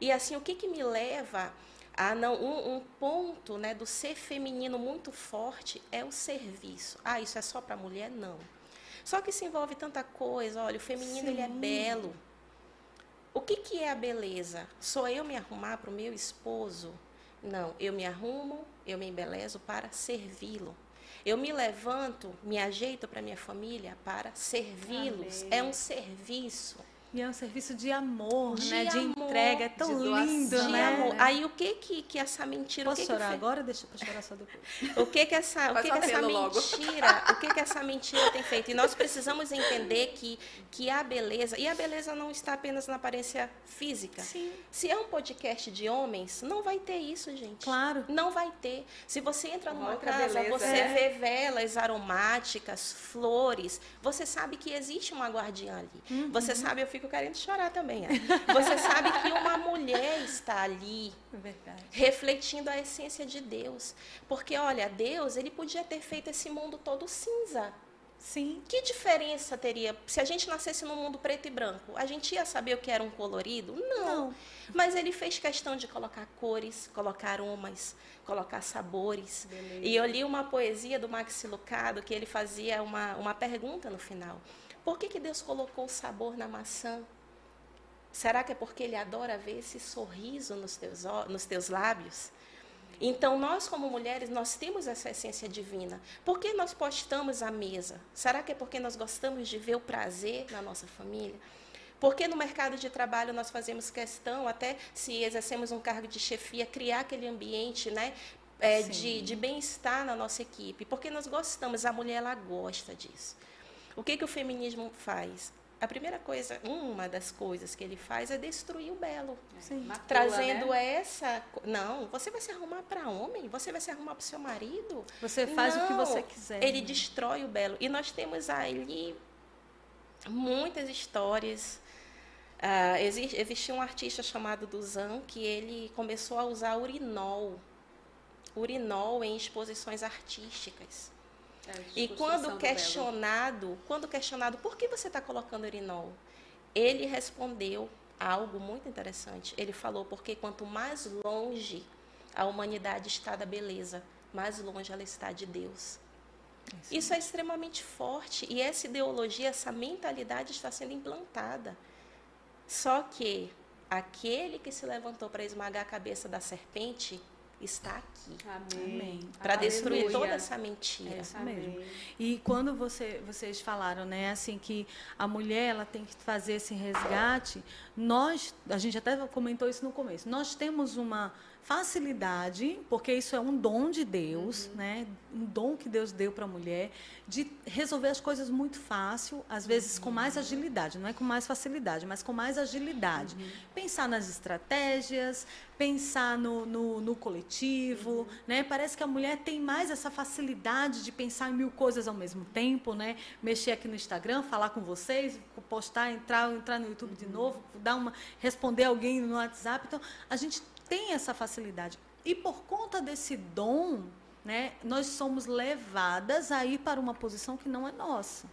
E assim, o que, que me leva a não um, um, ponto né, do ser feminino muito forte é o serviço. Ah, isso é só para mulher? Não. Só que se envolve tanta coisa. Olha, o feminino ele é belo. O que, que é a beleza? Sou eu me arrumar para o meu esposo? Não, eu me arrumo, eu me embelezo para servi-lo. Eu me levanto, me ajeito para minha família para servi-los. É um serviço. E é um serviço de amor, de né? De entrega. É tão lindo, né? Amor. Aí o que que, que essa mentira... Posso que chorar que agora? Deixa eu chorar só depois. O que que essa, o que que essa mentira... o que que essa mentira tem feito? E nós precisamos entender que, que a beleza... E a beleza não está apenas na aparência física. Sim. Se é um podcast de homens, não vai ter isso, gente. Claro. Não vai ter. Se você entra numa casa, beleza, você é. vê velas aromáticas, flores, você sabe que existe uma guardiã ali. Uhum. Você sabe, eu fico fico querendo chorar também. É. Você sabe que uma mulher está ali Verdade. refletindo a essência de Deus. Porque, olha, Deus, ele podia ter feito esse mundo todo cinza. Sim. Que diferença teria se a gente nascesse num mundo preto e branco? A gente ia saber o que era um colorido? Não. Não. Mas ele fez questão de colocar cores, colocar aromas, colocar sabores. Beleza. E eu li uma poesia do Maxi Lucado que ele fazia uma, uma pergunta no final. Por que, que Deus colocou o sabor na maçã? Será que é porque Ele adora ver esse sorriso nos teus, nos teus lábios? Então, nós, como mulheres, nós temos essa essência divina. Por que nós postamos a mesa? Será que é porque nós gostamos de ver o prazer na nossa família? Porque no mercado de trabalho nós fazemos questão, até se exercemos um cargo de chefia, criar aquele ambiente né, é, de, de bem-estar na nossa equipe? Porque nós gostamos, a mulher ela gosta disso. O que, que o feminismo faz? A primeira coisa, uma das coisas que ele faz é destruir o belo. Sim. trazendo né? essa. Não, você vai se arrumar para homem? Você vai se arrumar para o seu marido? Você faz Não, o que você quiser. Ele né? destrói o belo. E nós temos ali muitas histórias. Uh, existia um artista chamado Duzan que ele começou a usar urinol. Urinol em exposições artísticas. É, e quando questionado, quando questionado por que você está colocando urinol, ele respondeu algo muito interessante. Ele falou porque quanto mais longe a humanidade está da beleza, mais longe ela está de Deus. Isso, Isso é extremamente forte e essa ideologia, essa mentalidade está sendo implantada. Só que aquele que se levantou para esmagar a cabeça da serpente está aqui. Amém. Para destruir toda essa mentira. É isso mesmo. E quando você, vocês falaram, né, assim que a mulher ela tem que fazer esse resgate, nós, a gente até comentou isso no começo. Nós temos uma facilidade, porque isso é um dom de Deus, uhum. né? Um dom que Deus deu para a mulher de resolver as coisas muito fácil, às vezes uhum. com mais uhum. agilidade, não é com mais facilidade, mas com mais agilidade. Uhum. Pensar nas estratégias, pensar no, no, no coletivo, uhum. né? Parece que a mulher tem mais essa facilidade de pensar em mil coisas ao mesmo tempo, né? Mexer aqui no Instagram, falar com vocês, postar, entrar, entrar no YouTube de uhum. novo, dar uma, responder alguém no WhatsApp. Então, a gente tem essa facilidade. E por conta desse dom, né, nós somos levadas a ir para uma posição que não é nossa.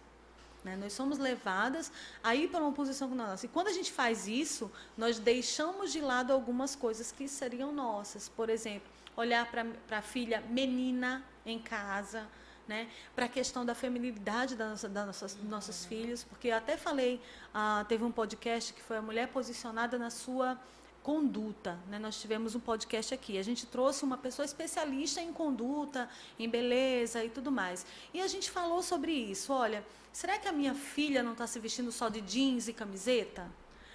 Né? Nós somos levadas a ir para uma posição que não é nossa. E quando a gente faz isso, nós deixamos de lado algumas coisas que seriam nossas. Por exemplo, olhar para a filha menina em casa, né? para a questão da feminilidade das, nossa, das nossas, dos nossos filhos, porque eu até falei, ah, teve um podcast que foi a mulher posicionada na sua conduta. Né? Nós tivemos um podcast aqui. A gente trouxe uma pessoa especialista em conduta, em beleza e tudo mais. E a gente falou sobre isso. Olha, será que a minha filha não está se vestindo só de jeans e camiseta?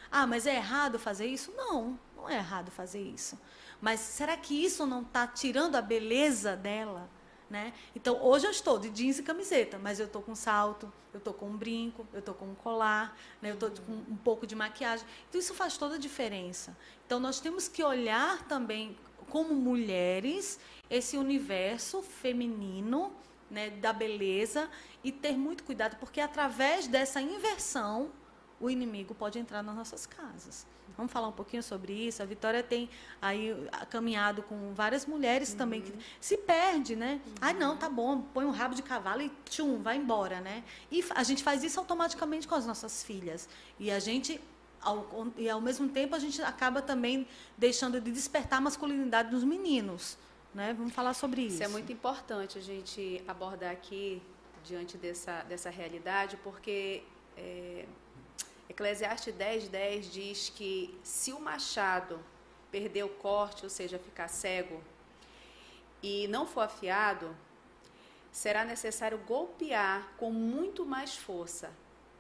Ah, mas é errado fazer isso? Não, não é errado fazer isso. Mas será que isso não está tirando a beleza dela? Né? Então, hoje eu estou de jeans e camiseta, mas eu estou com salto, eu estou com um brinco, eu estou com um colar, né? eu estou com um pouco de maquiagem. Então, isso faz toda a diferença. Então, nós temos que olhar também, como mulheres, esse universo feminino né, da beleza e ter muito cuidado, porque através dessa inversão, o inimigo pode entrar nas nossas casas. Vamos falar um pouquinho sobre isso. A Vitória tem aí caminhado com várias mulheres uhum. também que se perde, né? Uhum. Ai, não, tá bom, põe um rabo de cavalo e tchum, vai embora, né? E a gente faz isso automaticamente com as nossas filhas. E a gente ao, e ao mesmo tempo a gente acaba também deixando de despertar a masculinidade dos meninos, né? Vamos falar sobre isso. Isso é muito importante a gente abordar aqui diante dessa dessa realidade, porque é, Eclesiastes 10, 10 diz que se o machado perder o corte, ou seja, ficar cego, e não for afiado, será necessário golpear com muito mais força.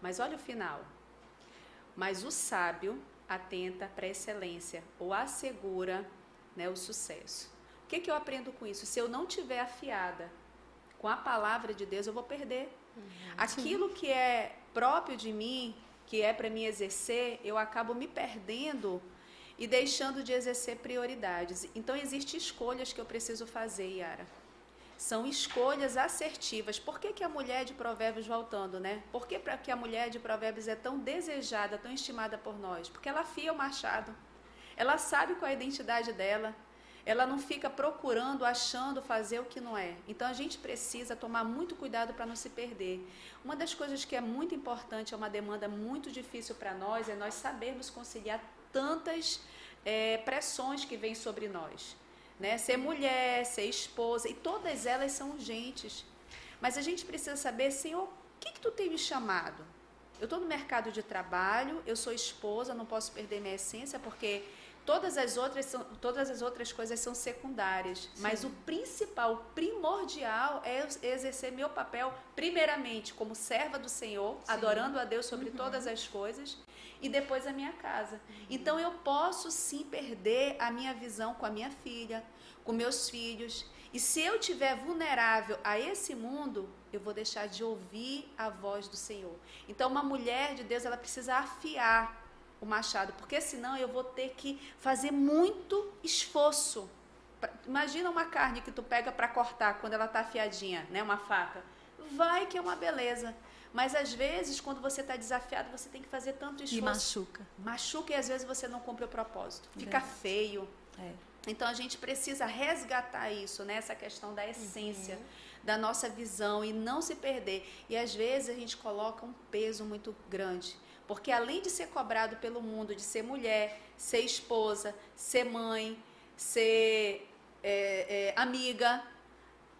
Mas olha o final. Mas o sábio atenta para a excelência ou assegura né, o sucesso. O que, que eu aprendo com isso? Se eu não tiver afiada com a palavra de Deus, eu vou perder. Uhum, Aquilo que é próprio de mim, que é para mim exercer, eu acabo me perdendo e deixando de exercer prioridades. Então, existem escolhas que eu preciso fazer, Yara. São escolhas assertivas. Por que, que a mulher de Provérbios, voltando, né? Por que, que a mulher de Provérbios é tão desejada, tão estimada por nós? Porque ela afia o machado. Ela sabe qual é a identidade dela ela não fica procurando, achando fazer o que não é. Então a gente precisa tomar muito cuidado para não se perder. Uma das coisas que é muito importante, é uma demanda muito difícil para nós, é nós sabermos conciliar tantas é, pressões que vêm sobre nós. Né? Ser mulher, ser esposa, e todas elas são urgentes. Mas a gente precisa saber, Senhor, o que, que tu tem me chamado? Eu estou no mercado de trabalho, eu sou esposa, não posso perder minha essência, porque Todas as outras, são, todas as outras coisas são secundárias, Sim. mas o principal, o primordial é exercer meu papel, primeiramente, como serva do Senhor, Sim. adorando a Deus sobre uhum. todas as coisas, e depois a minha casa. Uhum. Então eu posso sim perder a minha visão com a minha filha, com meus filhos. E se eu estiver vulnerável a esse mundo, eu vou deixar de ouvir a voz do Senhor. Então, uma mulher de Deus, ela precisa afiar o machado, porque senão eu vou ter que fazer muito esforço. Imagina uma carne que tu pega para cortar quando ela está afiadinha, né, uma faca. Vai que é uma beleza. Mas às vezes, quando você está desafiado, você tem que fazer tanto esforço. E machuca. Machuca e às vezes você não cumpre o propósito. Fica feio. É. Então a gente precisa resgatar isso, né? Essa questão da essência, uhum. da nossa visão e não se perder. E às vezes a gente coloca um peso muito grande. Porque além de ser cobrado pelo mundo, de ser mulher, ser esposa, ser mãe, ser é, é, amiga,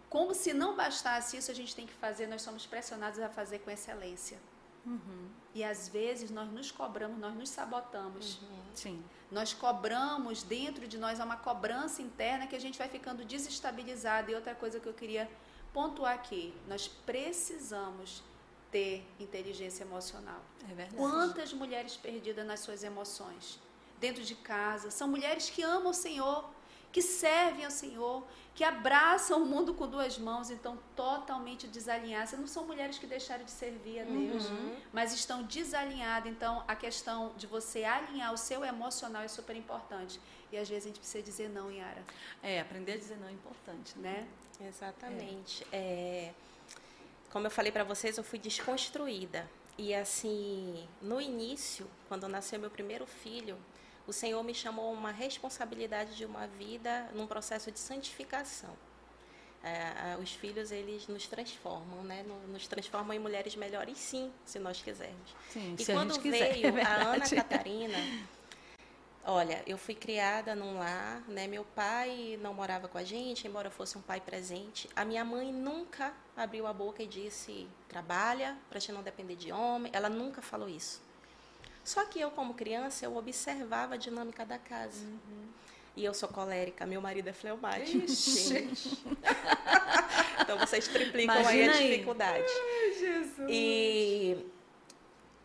como se não bastasse isso, a gente tem que fazer, nós somos pressionados a fazer com excelência. Uhum. E às vezes nós nos cobramos, nós nos sabotamos. Uhum. Sim. Nós cobramos dentro de nós, há uma cobrança interna que a gente vai ficando desestabilizado. E outra coisa que eu queria pontuar aqui: nós precisamos ter inteligência emocional. É verdade. Quantas mulheres perdidas nas suas emoções, dentro de casa, são mulheres que amam o Senhor, que servem ao Senhor, que abraçam o mundo com duas mãos, então totalmente desalinhadas. Não são mulheres que deixaram de servir a Deus, uhum. mas estão desalinhadas. Então a questão de você alinhar o seu emocional é super importante. E às vezes a gente precisa dizer não, Yara. É, aprender a dizer não é importante, né? Exatamente. É. É, como eu falei para vocês, eu fui desconstruída. E assim, no início, quando nasceu meu primeiro filho, o Senhor me chamou uma responsabilidade de uma vida num processo de santificação. É, os filhos eles nos transformam, né? Nos transformam em mulheres melhores, sim, se nós quisermos. Sim, e quando veio é a Ana Catarina, olha, eu fui criada num lar, né? Meu pai não morava com a gente, embora fosse um pai presente. A minha mãe nunca abriu a boca e disse trabalha para te não depender de homem. Ela nunca falou isso. Só que eu, como criança, eu observava a dinâmica da casa. Uhum. E eu sou colérica, meu marido é fleumático. então vocês triplicam Imagina aí a dificuldade. Ai, Jesus. E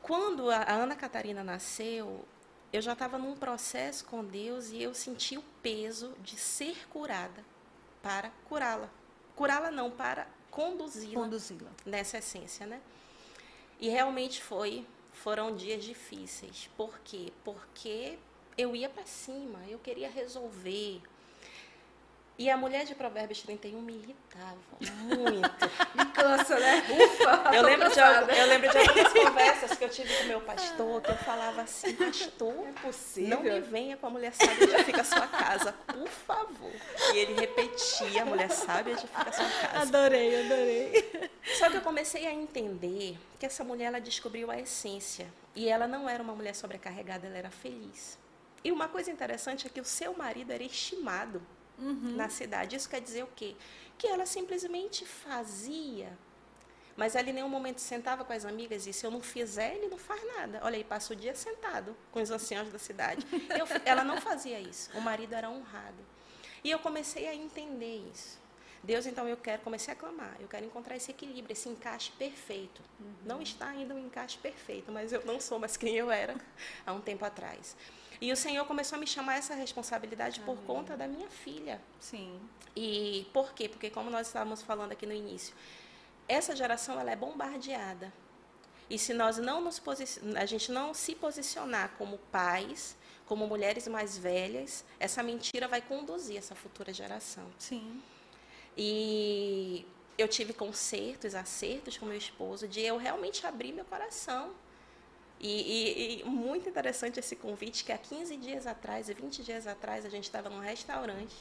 quando a Ana Catarina nasceu, eu já estava num processo com Deus e eu senti o peso de ser curada para curá-la. Curá-la não, para conduzi-la conduzi nessa essência, né? E realmente foi foram dias difíceis. Por quê? Porque eu ia para cima, eu queria resolver. E a mulher de Provérbios 31 me irritava muito. me cansa, né? Ufa! Eu lembro, de, eu lembro de algumas conversas que eu tive com meu pastor, que eu falava assim, pastor, é possível? não me venha com a mulher sábia edifica a sua casa, por favor. E ele repetia, a mulher sábia edifica a sua casa. Adorei, adorei. Só que eu comecei a entender que essa mulher, ela descobriu a essência. E ela não era uma mulher sobrecarregada, ela era feliz. E uma coisa interessante é que o seu marido era estimado uhum. na cidade. Isso quer dizer o quê? Que ela simplesmente fazia. Mas ela em nenhum momento sentava com as amigas e se eu não fizer, ele não faz nada. Olha aí, passa o dia sentado com os anciãos da cidade. Eu, ela não fazia isso. O marido era honrado. E eu comecei a entender isso. Deus, então, eu quero, comecei a clamar, eu quero encontrar esse equilíbrio, esse encaixe perfeito. Uhum. Não está ainda um encaixe perfeito, mas eu não sou mais quem eu era há um tempo atrás. E o Senhor começou a me chamar essa responsabilidade Amém. por conta da minha filha. Sim. E por quê? Porque como nós estávamos falando aqui no início, essa geração ela é bombardeada. E se nós não nos a gente não se posicionar como pais, como mulheres mais velhas, essa mentira vai conduzir essa futura geração. Sim. E eu tive concertos, acertos com meu esposo de eu realmente abrir meu coração. E, e, e, muito interessante esse convite, que há 15 dias atrás, 20 dias atrás, a gente estava num restaurante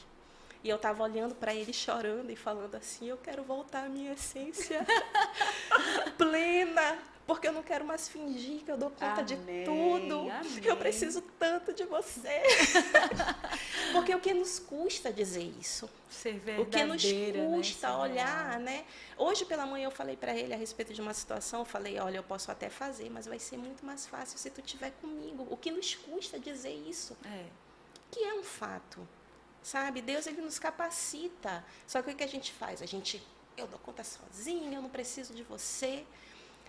e eu estava olhando para ele chorando e falando assim: Eu quero voltar à minha essência plena, porque eu não quero mais fingir que eu dou conta amém, de tudo. Amém. Eu preciso tanto de você. porque o que nos custa dizer isso? Ser o que nos né, custa né? olhar, né? Hoje pela manhã eu falei para ele a respeito de uma situação, eu falei, olha, eu posso até fazer, mas vai ser muito mais fácil se tu estiver comigo. O que nos custa dizer isso? É. Que é um fato. Sabe? Deus ele nos capacita. Só que o que a gente faz? A gente eu dou conta sozinha, eu não preciso de você.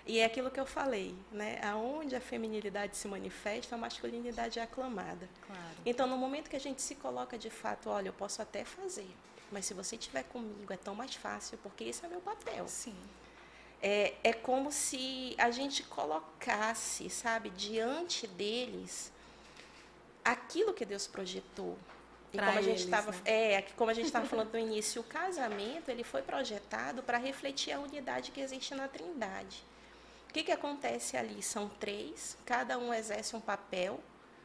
E é aquilo que eu falei, né? Aonde a feminilidade se manifesta, a masculinidade é aclamada. Claro. Então, no momento que a gente se coloca de fato, olha, eu posso até fazer, mas se você estiver comigo é tão mais fácil, porque esse é meu papel. Sim. É, é como se a gente colocasse, sabe, diante deles aquilo que Deus projetou. E como a gente estava, né? é, como a gente estava falando no início, o casamento ele foi projetado para refletir a unidade que existe na Trindade. O que, que acontece ali? São três, cada um exerce um papel,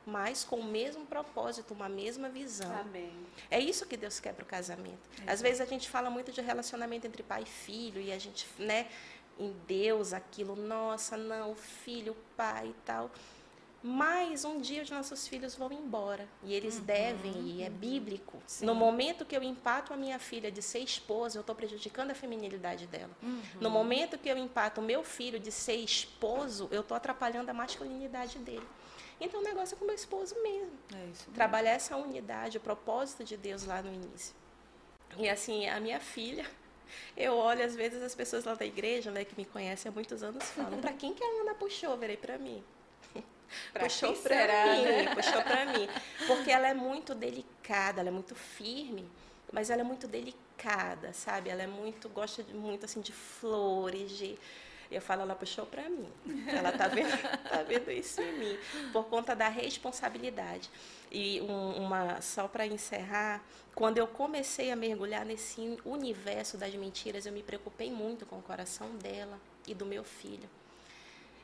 mas com o mesmo propósito, uma mesma visão. Amém. É isso que Deus quer para o casamento. Às vezes a gente fala muito de relacionamento entre pai e filho, e a gente, né, em Deus, aquilo, nossa, não, o filho, o pai e tal. Mas um dia os nossos filhos vão embora e eles uhum, devem ir, é bíblico. Sim. No momento que eu empato a minha filha de ser esposa, eu estou prejudicando a feminilidade dela. Uhum. No momento que eu empato o meu filho de ser esposo, eu estou atrapalhando a masculinidade dele. Então o negócio é com o meu esposo mesmo. É isso. Trabalhar essa unidade, o propósito de Deus lá no início. E assim, a minha filha, eu olho às vezes as pessoas lá da igreja, né, que me conhecem há muitos anos, falam: para quem que a Ana puxou? Verei para mim. pra puxou para mim, né? puxou para mim, porque ela é muito delicada, ela é muito firme, mas ela é muito delicada, sabe? Ela é muito gosta de, muito assim de flores, de eu falo, ela puxou para mim. Ela tá vendo, tá vendo isso em mim por conta da responsabilidade. E um, uma só para encerrar, quando eu comecei a mergulhar nesse universo das mentiras, eu me preocupei muito com o coração dela e do meu filho.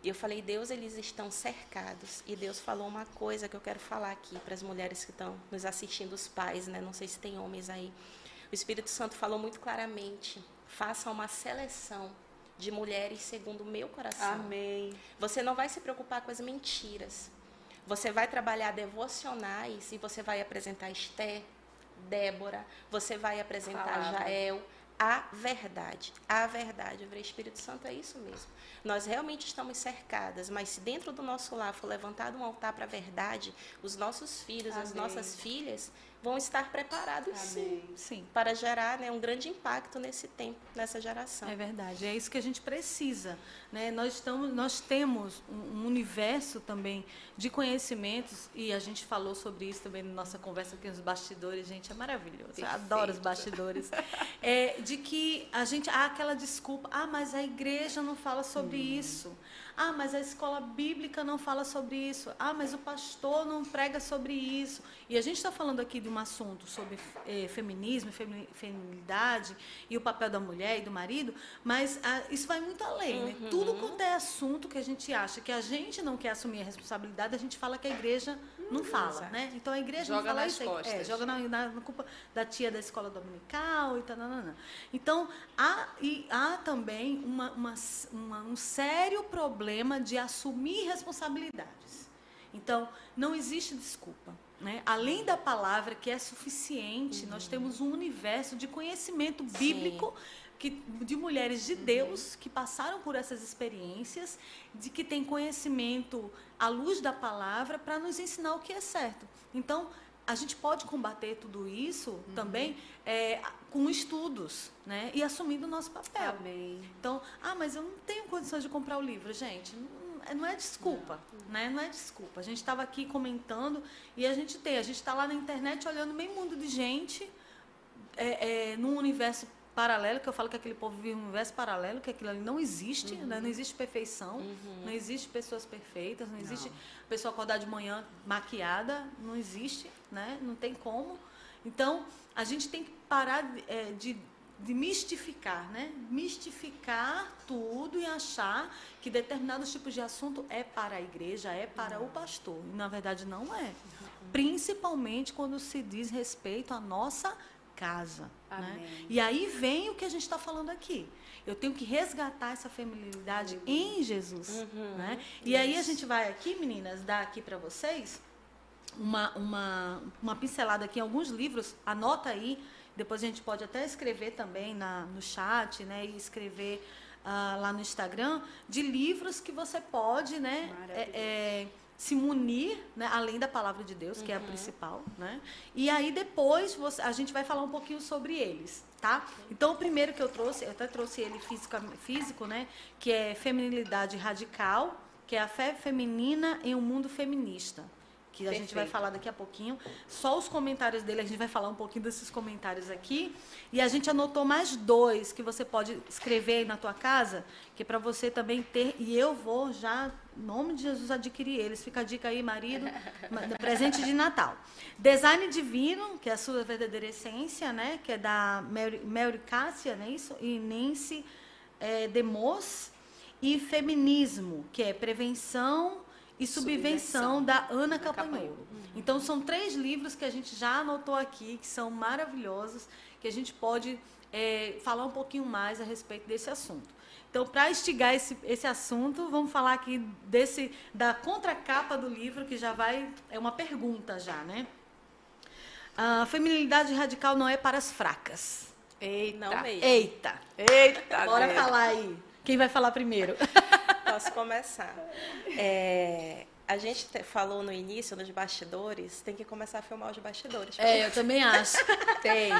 E eu falei, Deus, eles estão cercados. E Deus falou uma coisa que eu quero falar aqui para as mulheres que estão nos assistindo, os pais, né? Não sei se tem homens aí. O Espírito Santo falou muito claramente: faça uma seleção de mulheres segundo o meu coração. Amém. Você não vai se preocupar com as mentiras. Você vai trabalhar devocionais e você vai apresentar Esther, Débora, você vai apresentar Palavra. Jael, a verdade. A verdade. O Espírito Santo é isso mesmo. Nós realmente estamos cercadas, mas se dentro do nosso lar for levantado um altar para a verdade, os nossos filhos, Amém. as nossas filhas vão estar preparados sim, sim, para gerar né, um grande impacto nesse tempo, nessa geração. É verdade, é isso que a gente precisa. Né? Nós, estamos, nós temos um universo também de conhecimentos, e a gente falou sobre isso também na nossa conversa aqui nos bastidores, gente, é maravilhoso. Perfeito. Eu adoro os bastidores. é, de que a gente há aquela desculpa, ah, mas a igreja não fala sobre hum. isso. Ah, mas a escola bíblica não fala sobre isso. Ah, mas o pastor não prega sobre isso. E a gente está falando aqui de um assunto sobre eh, feminismo, feminilidade e o papel da mulher e do marido, mas ah, isso vai muito além. Né? Uhum. Né? Tudo quanto é assunto que a gente acha que a gente não quer assumir a responsabilidade, a gente fala que a igreja não fala, né? Então a igreja joga não fala nas isso. Costas. É, joga na, na, na, culpa da tia da escola dominical e tal. Então há, e há também uma, uma, uma, um sério problema de assumir responsabilidades. Então não existe desculpa. Né? Além da palavra que é suficiente, uhum. nós temos um universo de conhecimento bíblico que, de mulheres de Deus que passaram por essas experiências, de que têm conhecimento à luz da palavra para nos ensinar o que é certo. Então, a gente pode combater tudo isso uhum. também é, com estudos, né? E assumindo o nosso papel. Amém. Então, ah, mas eu não tenho condições de comprar o livro, gente. Não, não é desculpa, não. né? Não é desculpa. A gente estava aqui comentando e a gente tem, a gente está lá na internet olhando meio mundo de gente é, é, num universo paralelo, que eu falo que aquele povo vive um universo paralelo, que aquilo ali não existe, uhum. né? não existe perfeição, uhum. não existe pessoas perfeitas, não existe não. pessoa acordar de manhã maquiada, não existe, né? não tem como. Então, a gente tem que parar é, de, de mistificar, né? Mistificar tudo e achar que determinados tipos de assunto é para a igreja, é para o pastor. E, na verdade, não é. Uhum. Principalmente quando se diz respeito à nossa casa. Né? E aí vem o que a gente está falando aqui. Eu tenho que resgatar essa feminilidade uhum. em Jesus. Uhum. Né? E aí a gente vai aqui, meninas, dar aqui para vocês uma, uma, uma pincelada aqui em alguns livros. Anota aí. Depois a gente pode até escrever também na, no chat, né? E escrever uh, lá no Instagram de livros que você pode, né? É, é, se munir, né, além da palavra de Deus, que uhum. é a uhum. principal, né? E aí depois você, a gente vai falar um pouquinho sobre eles, tá? Então o primeiro que eu trouxe, eu até trouxe ele físico, físico, né, que é feminilidade radical, que é a fé feminina em um mundo feminista que a Perfeito. gente vai falar daqui a pouquinho. Só os comentários dele, a gente vai falar um pouquinho desses comentários aqui. E a gente anotou mais dois que você pode escrever aí na tua casa, que é para você também ter. E eu vou já, em nome de Jesus, adquirir eles. Fica a dica aí, marido, presente de Natal. Design Divino, que é a sua verdadeira essência, né? Que é da Mary, Mary Cássia, não é isso? E Nancy é, Demos. E Feminismo, que é prevenção e Subvenção, da Ana Capanholo. Uhum. Então, são três livros que a gente já anotou aqui, que são maravilhosos, que a gente pode é, falar um pouquinho mais a respeito desse assunto. Então, para instigar esse, esse assunto, vamos falar aqui desse da contracapa do livro, que já vai. É uma pergunta já, né? A feminilidade radical não é para as fracas. Eita. Não mesmo. Eita. Eita. Bora falar aí. Quem vai falar primeiro? Posso começar. É, a gente te, falou no início, nos bastidores, tem que começar a filmar os bastidores. É, eu também acho. tem.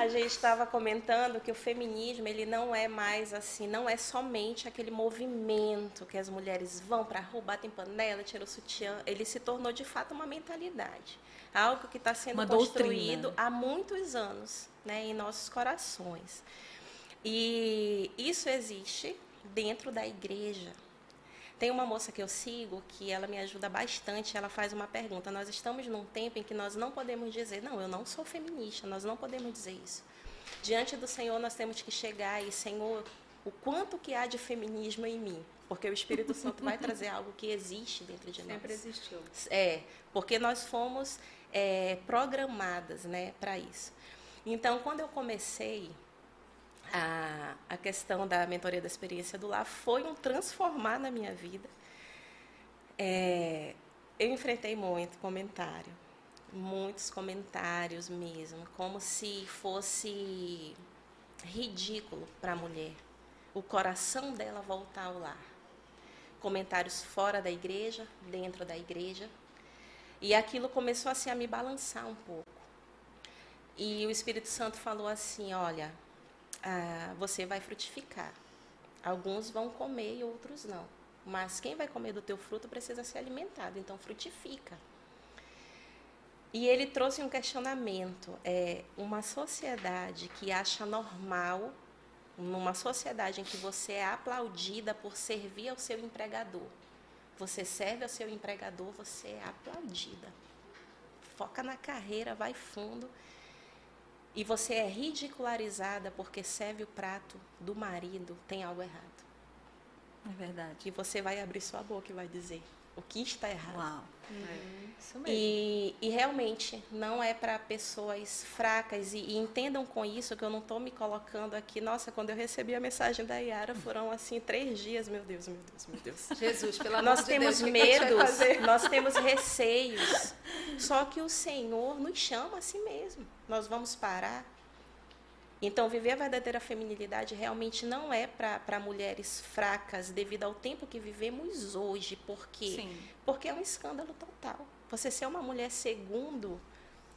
A gente estava comentando que o feminismo, ele não é mais assim, não é somente aquele movimento que as mulheres vão para a rua, batem panela, tiram o sutiã. Ele se tornou, de fato, uma mentalidade. Algo que está sendo uma construído doutrina. há muitos anos né, em nossos corações. E isso existe dentro da igreja. Tem uma moça que eu sigo que ela me ajuda bastante. Ela faz uma pergunta. Nós estamos num tempo em que nós não podemos dizer, não, eu não sou feminista. Nós não podemos dizer isso. Diante do Senhor, nós temos que chegar e, Senhor, o quanto que há de feminismo em mim? Porque o Espírito Santo vai trazer algo que existe dentro de nós. Sempre existiu. É, porque nós fomos é, programadas, né, para isso. Então, quando eu comecei a, a questão da mentoria da experiência do lar foi um transformar na minha vida. É, eu enfrentei muito comentário, muitos comentários mesmo, como se fosse ridículo para a mulher o coração dela voltar ao lar. Comentários fora da igreja, dentro da igreja. E aquilo começou assim a me balançar um pouco. E o Espírito Santo falou assim: olha, ah, você vai frutificar. Alguns vão comer e outros não. Mas quem vai comer do teu fruto precisa ser alimentado, então frutifica. E ele trouxe um questionamento. É uma sociedade que acha normal, numa sociedade em que você é aplaudida por servir ao seu empregador. Você serve ao seu empregador, você é aplaudida. Foca na carreira, vai fundo e você é ridicularizada porque serve o prato do marido, tem algo errado. É verdade. Que você vai abrir sua boca e vai dizer o que está errado. Uau. Uhum. Isso mesmo. E, e realmente não é para pessoas fracas. E, e entendam com isso que eu não estou me colocando aqui. Nossa, quando eu recebi a mensagem da Yara, foram assim três dias. Meu Deus, meu Deus, meu Deus. Jesus, pelo amor Nós de temos Deus, gente vai medos, nós temos receios. Só que o Senhor nos chama a si mesmo. Nós vamos parar. Então, viver a verdadeira feminilidade realmente não é para mulheres fracas devido ao tempo que vivemos hoje. Por quê? Sim. Porque é um escândalo total. Você ser uma mulher segundo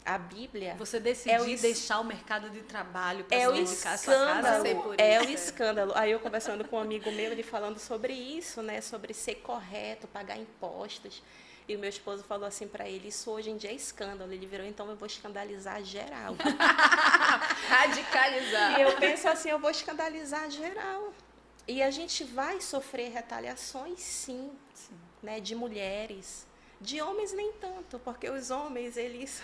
a Bíblia Você decidir É o es- deixar o mercado de trabalho para é se o casa. Escândalo. por É o é. escândalo. Aí eu conversando com um amigo meu, ele falando sobre isso, né? Sobre ser correto, pagar impostos. E o meu esposo falou assim para ele: Isso hoje em dia é escândalo. Ele virou, então eu vou escandalizar geral. Radicalizar. E eu penso assim, eu vou escandalizar geral. E a gente vai sofrer retaliações, sim, Sim. né, de mulheres, de homens nem tanto, porque os homens eles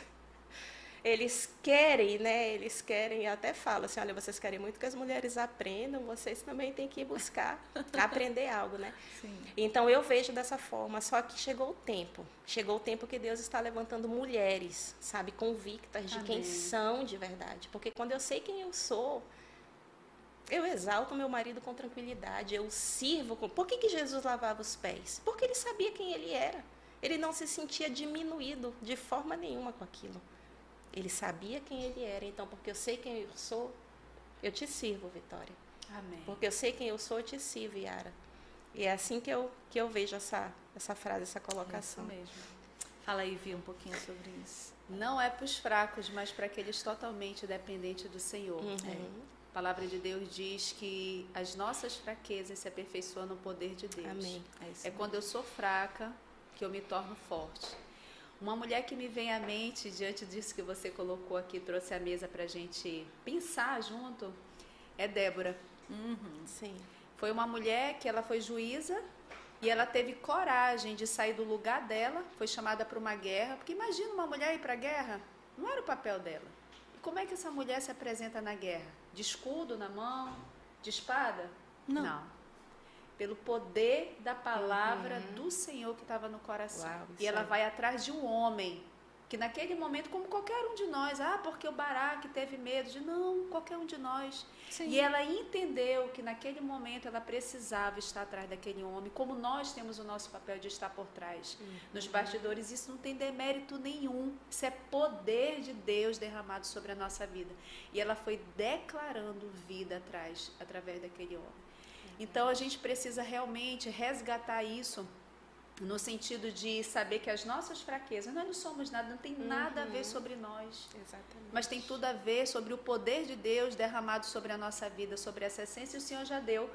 eles querem, né? Eles querem, até falam assim, olha, vocês querem muito que as mulheres aprendam, vocês também têm que ir buscar aprender algo, né? Sim. Então eu vejo dessa forma, só que chegou o tempo. Chegou o tempo que Deus está levantando mulheres, sabe, convictas de quem Amém. são de verdade. Porque quando eu sei quem eu sou, eu exalto meu marido com tranquilidade, eu sirvo com. Por que, que Jesus lavava os pés? Porque ele sabia quem ele era. Ele não se sentia diminuído de forma nenhuma com aquilo. Ele sabia quem ele era. Então, porque eu sei quem eu sou, eu te sirvo, Vitória. Amém. Porque eu sei quem eu sou, eu te sirvo, Yara. E é assim que eu, que eu vejo essa, essa frase, essa É isso colocação. mesmo. Fala aí, Vi, um pouquinho sobre isso. Não é para os fracos, mas para aqueles totalmente dependentes do Senhor. Uhum. A palavra de Deus diz que as nossas fraquezas se aperfeiçoam no poder de Deus. Amém. É, É quando eu sou fraca que eu me torno forte. Uma mulher que me vem à mente diante disso que você colocou aqui, trouxe à mesa para a gente pensar junto, é Débora. Uhum. Sim. Foi uma mulher que ela foi juíza e ela teve coragem de sair do lugar dela, foi chamada para uma guerra, porque imagina uma mulher ir para a guerra, não era o papel dela. E como é que essa mulher se apresenta na guerra? De escudo na mão, de espada? Não. Pelo poder da palavra Uhum. do Senhor que estava no coração. Uau, e ela aí. vai atrás de um homem que naquele momento, como qualquer um de nós, ah, porque o Baraque teve medo de não, qualquer um de nós. Sim. E ela entendeu que naquele momento ela precisava estar atrás daquele homem, como nós temos o nosso papel de estar por trás. Nos bastidores, isso não tem demérito nenhum. Isso é poder de Deus derramado sobre a nossa vida. E ela foi declarando vida atrás, através daquele homem. Então a gente precisa realmente resgatar isso no sentido de saber que as nossas fraquezas, nós não somos nada, não tem uhum. nada a ver sobre nós. Exatamente. Mas tem tudo a ver sobre o poder de Deus derramado sobre a nossa vida, sobre essa essência, e o Senhor já deu.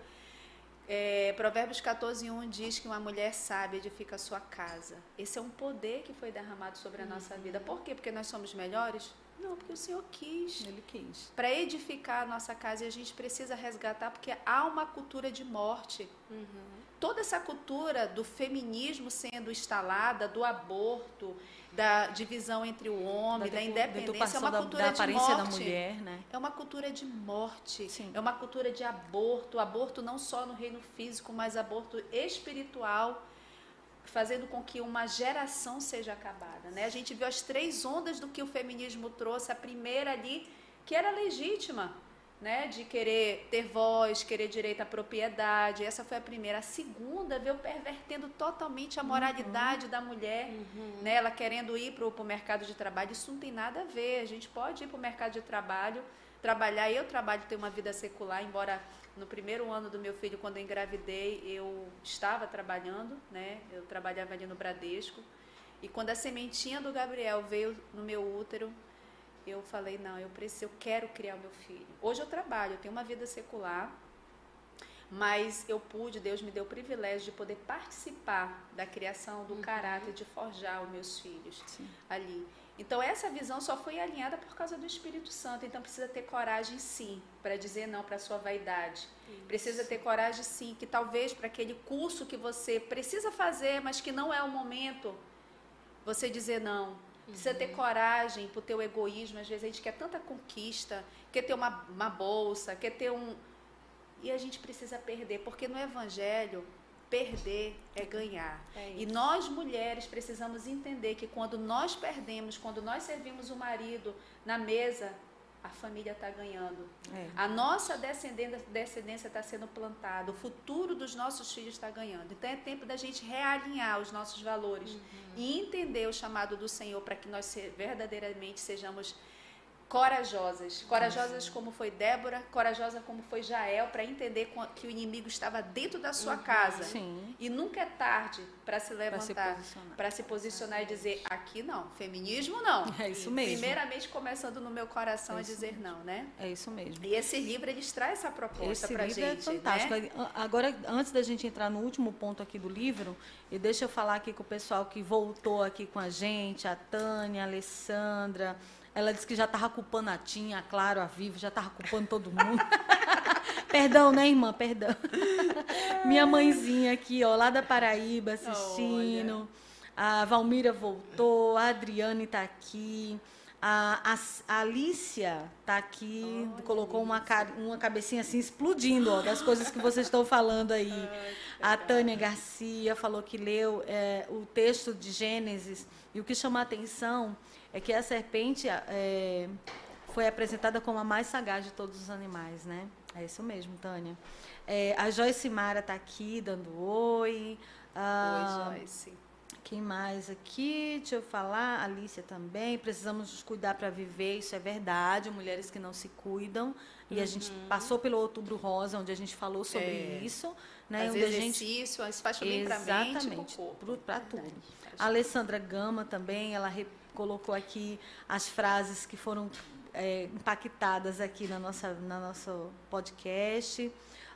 É, Provérbios 14, 1 diz que uma mulher sábia edifica a sua casa. Esse é um poder que foi derramado sobre a nossa vida. Por quê? Porque nós somos melhores? Não, porque o Senhor quis. Ele quis. Para edificar a nossa casa, e a gente precisa resgatar, porque há uma cultura de morte. Uhum toda essa cultura do feminismo sendo instalada, do aborto, da divisão entre o homem, da, da independência, é uma cultura da, da de morte. Da mulher, né? É uma cultura de morte, Sim. é uma cultura de aborto, aborto não só no reino físico, mas aborto espiritual, fazendo com que uma geração seja acabada, né? A gente viu as três ondas do que o feminismo trouxe, a primeira ali que era legítima, né, de querer ter voz, querer direito à propriedade. Essa foi a primeira. A segunda veio pervertendo totalmente a uhum. moralidade uhum. da mulher, uhum. né, ela querendo ir para o mercado de trabalho. Isso não tem nada a ver. A gente pode ir para o mercado de trabalho, trabalhar. Eu trabalho, tenho uma vida secular, embora no primeiro ano do meu filho, quando eu engravidei, eu estava trabalhando, né? Eu trabalhava ali no Bradesco. E quando a sementinha do Gabriel veio no meu útero, eu falei, não, eu preciso, eu quero criar meu filho. Hoje eu trabalho, eu tenho uma vida secular, mas eu pude, Deus me deu o privilégio de poder participar da criação do uhum. caráter, de forjar os meus filhos Sim. ali. Então essa visão só foi alinhada por causa do Espírito Santo. Então precisa ter coragem sim para dizer não para a sua vaidade. Isso. Precisa ter coragem sim que talvez para aquele curso que você precisa fazer, mas que não é o momento, você dizer não. Precisa ter coragem pro teu egoísmo. Às vezes a gente quer tanta conquista, quer ter uma, uma bolsa, quer ter um. E a gente precisa perder, porque no Evangelho, perder é ganhar. É e nós mulheres precisamos entender que quando nós perdemos, quando nós servimos o marido na mesa, a família está ganhando. É. A nossa descendência está sendo plantada, o futuro dos nossos filhos está ganhando. Então é tempo da gente realinhar os nossos valores uhum. e entender o chamado do Senhor para que nós verdadeiramente sejamos corajosas. Corajosas como foi Débora, corajosa como foi Jael, para entender que o inimigo estava dentro da sua uhum, casa. Sim. E nunca é tarde para se levantar, para se, se, posicionar e dizer: aqui não, feminismo não. É isso mesmo. Primeiramente começando no meu coração é a dizer mesmo. não, né? É isso mesmo. E esse livro ele traz essa proposta para gente. É fantástico. Né? Agora, antes da gente entrar no último ponto aqui do livro, e deixa eu falar aqui com o pessoal que voltou aqui com a gente, a Tânia, a Alessandra. Ela disse que já estava culpando a Tinha, a Claro, a Vivo, já estava culpando todo mundo. Perdão, né, irmã? Perdão. Minha mãezinha aqui, ó, lá da Paraíba, assistindo. A Valmira voltou, a Adriane está aqui. A, a, a Alicia está aqui, Olha colocou uma, uma cabecinha assim explodindo ó, das coisas que vocês estão falando aí. Ai, a Tânia Garcia falou que leu é, o texto de Gênesis e o que chamou a atenção é que a serpente é, foi apresentada como a mais sagaz de todos os animais, né? É isso mesmo, Tânia. É, a Joyce Mara está aqui dando oi. Ah, oi, Joyce. Quem mais aqui? Deixa eu falar. Alicia também. Precisamos nos cuidar para viver, isso é verdade. Mulheres que não se cuidam. E uhum. a gente uhum. passou pelo Outubro Rosa, onde a gente falou sobre é. isso. Né? Fazer onde exercício, a gente... faz bem para a mente para tudo. A Alessandra Gama também, ela colocou aqui as frases que foram é, impactadas aqui na nossa, na nosso podcast.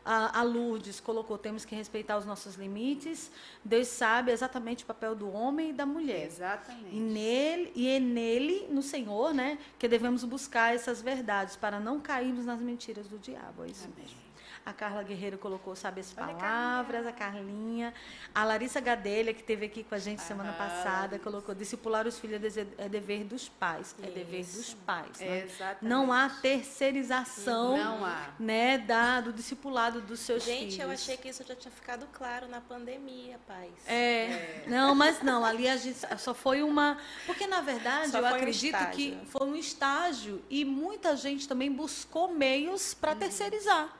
A, a Lourdes colocou: temos que respeitar os nossos limites. Deus sabe exatamente o papel do homem e da mulher. Exatamente. E nele, e é nele, no Senhor, né, que devemos buscar essas verdades para não cairmos nas mentiras do diabo. É isso Amém. mesmo. A Carla Guerreiro colocou Sabe as Palavras, a Carlinha. A Larissa Gadelha, que esteve aqui com a gente semana passada, colocou Discipular os filhos é dever dos pais. É dever dos pais. Né? Exatamente. Não há terceirização não há. Né, da, do discipulado dos seus gente, filhos. Gente, eu achei que isso já tinha ficado claro na pandemia, pais. É. é. Não, mas não, ali a gente só foi uma. Porque, na verdade, só eu acredito um que foi um estágio e muita gente também buscou meios para uhum. terceirizar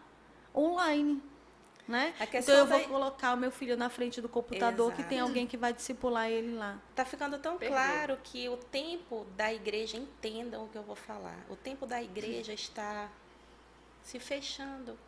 online. Né? Então eu vou colocar o meu filho na frente do computador Exato. que tem alguém que vai discipular ele lá. Tá ficando tão claro que o tempo da igreja entendam o que eu vou falar. O tempo da igreja está se fechando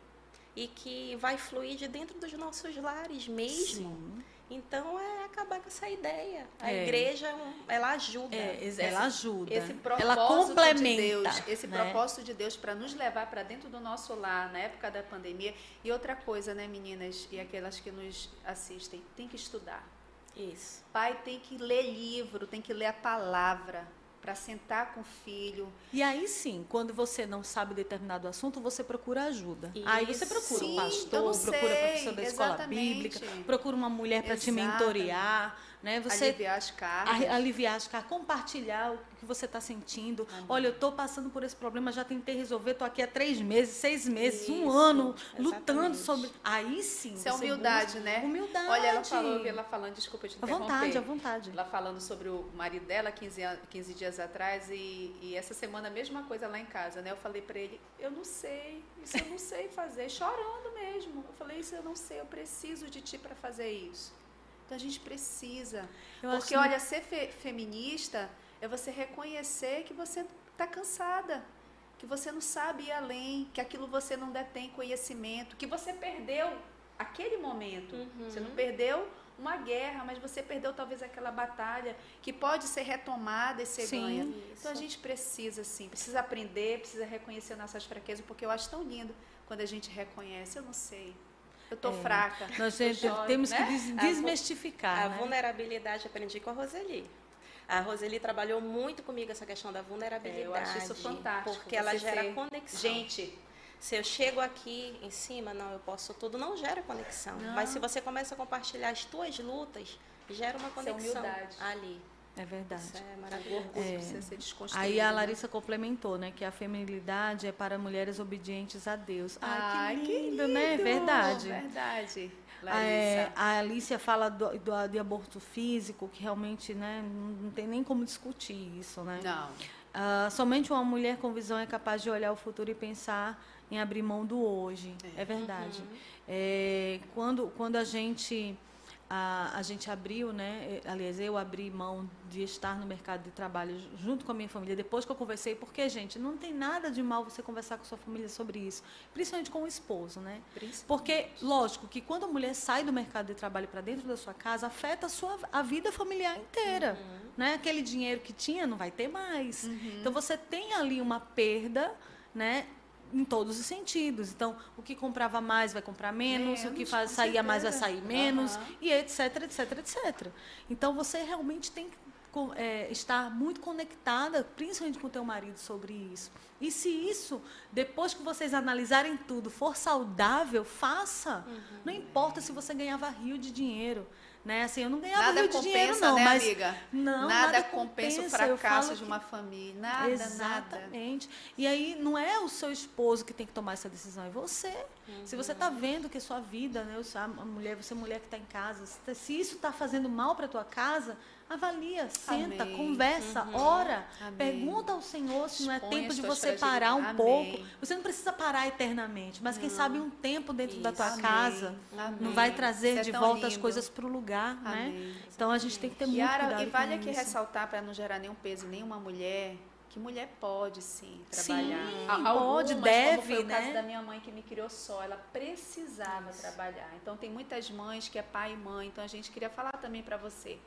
e que vai fluir de dentro dos nossos lares mesmo. Sim. Então é acabar com essa ideia. A É. igreja, ela ajuda. É, ela ajuda. Esse ela complementa. de Deus, esse né? propósito de Deus para nos levar para dentro do nosso lar na época da pandemia. E outra coisa, né, meninas e aquelas que nos assistem, tem que estudar. Isso. Pai tem que ler livro, tem que ler a palavra para sentar com o filho. E aí sim, quando você não sabe determinado assunto, você procura ajuda. Aí você Isso. procura Sim, um pastor, procura sei, professor da escola exatamente. bíblica, procura uma mulher para te mentorear, né? Você aliviar as cargas. aliviar as cargas, compartilhar o que você está sentindo. Amém. Olha, eu estou passando por esse problema, já tentei resolver, estou aqui há três meses, seis meses, um Isso, ano, lutando exatamente. sobre. Aí sim. Isso é humildade, busca- né? Humildade. Olha, ela falou, ela falando, desculpa te À interromper. vontade, à vontade. Ela falando sobre o marido dela 15, an- 15 dias atrás e, e essa semana a mesma coisa lá em casa, né? Eu falei pra ele, eu não sei, isso eu não sei fazer, chorando mesmo. Eu falei, isso eu não sei, eu preciso de ti para fazer isso. Então a gente precisa. Eu Porque olha, ser fe- feminista é você reconhecer que você tá cansada, que você não sabe ir além, que aquilo você não detém conhecimento, que você perdeu aquele momento. Você não perdeu uma guerra, mas você perdeu talvez aquela batalha que pode ser retomada e ser Sim. ganha. Isso. Então a gente precisa sim, precisa aprender, precisa reconhecer nossas fraquezas, porque eu acho tão lindo quando a gente reconhece, eu não sei. Eu tô É. fraca. Nós choro, temos né? que des- A desmistificar. A né? vulnerabilidade aprendi com a Roseli. A Roseli trabalhou muito comigo essa questão da vulnerabilidade. É, eu acho isso fantástico, Porque ela gera ser- conexão. Gente, Se eu chego aqui em cima, não, eu posso tudo, não gera conexão. Não. Mas se você começa a compartilhar as tuas lutas, gera uma é conexão ali. É verdade. Isso é maravilhoso. É. precisa ser desconstruído. Aí a né? Larissa complementou, né, que a feminilidade é para mulheres obedientes a Deus. Ai, Ai, que que lindo, né? lindo, Verdade. Verdade. É, Larissa. a Alicia fala do, do- de aborto físico, que realmente né, não tem nem como discutir isso, né? Não. Ah, somente uma mulher com visão é capaz de olhar o futuro e pensar em abrir mão do hoje. É, verdade. É, quando, quando a gente a, a gente abriu, né? Aliás, eu abri mão de estar no mercado de trabalho junto com a minha família, depois que eu conversei, porque, gente, não tem nada de mal você conversar com sua família sobre isso, principalmente com o esposo, né? Porque, lógico, que quando a mulher sai do mercado de trabalho para dentro da sua casa, afeta a sua a vida familiar inteira. Né? Aquele dinheiro que tinha não vai ter mais. Então você tem ali uma perda, né? Em todos os sentidos. Então, o que comprava mais vai comprar menos, o que faz, saía mais vai sair menos, Aham. e etc, etc, etc. Então, você realmente tem que é, estar muito conectada, principalmente com o teu marido, sobre isso. E se isso, depois que vocês analisarem tudo, for saudável, faça. Uhum. Não importa se você ganhava rio de dinheiro. Né? Assim, eu não ganhava Nada rio de dinheiro, compensa, não, né, mas amiga? não, nada, nada compensa o compensa, fracasso de que- uma família. Nada, nada. Exatamente. E aí não é o seu esposo que tem que tomar essa decisão, é você. Se você está vendo que a sua vida, né, a mulher, você é mulher que está em casa, se isso está fazendo mal para a tua casa, avalia, senta, Amém. conversa, ora, Amém. pergunta ao Senhor se não é Expõe tempo as de você parar um Amém. pouco. Você não precisa parar eternamente, mas quem sabe um tempo dentro da tua Amém. casa Amém. não vai trazer Isso é de volta as lindo. coisas para o lugar, né? Então a gente tem que ter muito Yara, cuidado e vale com aqui isso. ressaltar, para não gerar nenhum peso em nenhuma mulher, que mulher pode sim Sim, trabalhar. pode, Algumas, deve, como foi o caso né? da minha mãe que me criou só, ela precisava trabalhar. Então tem muitas mães que é pai e mãe, então a gente queria falar também para você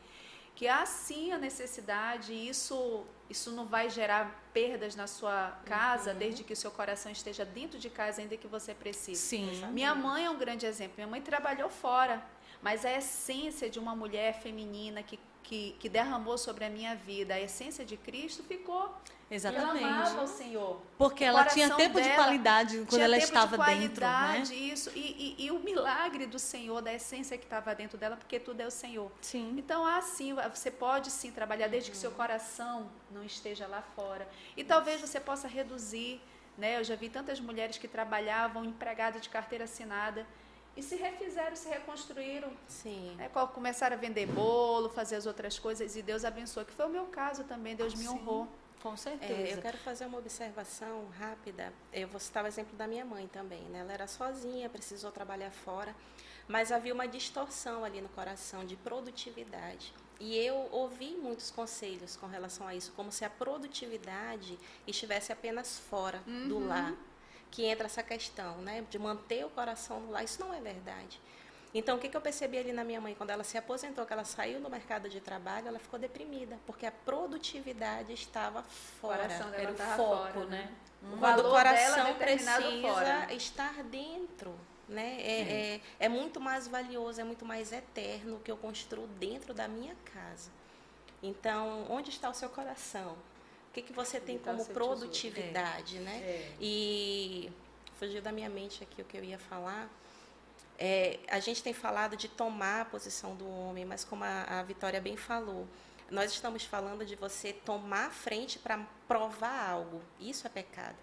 que há sim a necessidade, e isso isso não vai gerar perdas na sua casa, Uhum. desde que o seu coração esteja dentro de casa, ainda que você precise. Sim. Minha mãe é um grande exemplo. Minha mãe trabalhou fora, mas a essência de uma mulher feminina que, que, que derramou sobre a minha vida, a essência de Cristo ficou. Exatamente. Ela amava o Senhor. Porque O ela tinha tempo de dela qualidade quando ela estava de dentro, né? isso. E, e, e o milagre do Senhor, da essência que estava dentro dela, porque tudo é o Senhor. Sim. Então, assim, você pode sim trabalhar desde que seu coração não esteja lá fora. E talvez você possa reduzir, né? Eu já vi tantas mulheres que trabalhavam empregada de carteira assinada e se refizeram, se reconstruíram, Sim. né? Co- Começaram a vender bolo, fazer as outras coisas e Deus abençoou, que foi o meu caso também, Deus me Sim. honrou. Com É, certeza. eu quero fazer uma observação rápida. Eu vou citar o exemplo da minha mãe também. Né? Ela era sozinha, precisou trabalhar fora, mas havia uma distorção ali no coração de produtividade. E eu ouvi muitos conselhos com relação a isso, como se a produtividade estivesse apenas fora do lar. Que entra essa questão né? de manter o coração no lar. Isso não é verdade. Então, o que, que eu percebi ali na minha mãe? Quando ela se aposentou, que ela saiu do mercado de trabalho, ela ficou deprimida, porque a produtividade estava fora. Era o foco, fora, né? O Quando o coração precisa fora. estar dentro. Né? É, é, é, muito mais valioso, é muito mais eterno o que eu construo dentro da minha casa. Então, onde está o seu coração? O que, que você tem como produtividade, né? É. E fugiu da minha mente aqui o que eu ia falar. É, a gente tem falado de tomar a posição do homem, mas como a, a Vitória bem falou, nós estamos falando de você tomar a frente para provar algo. Isso é pecado.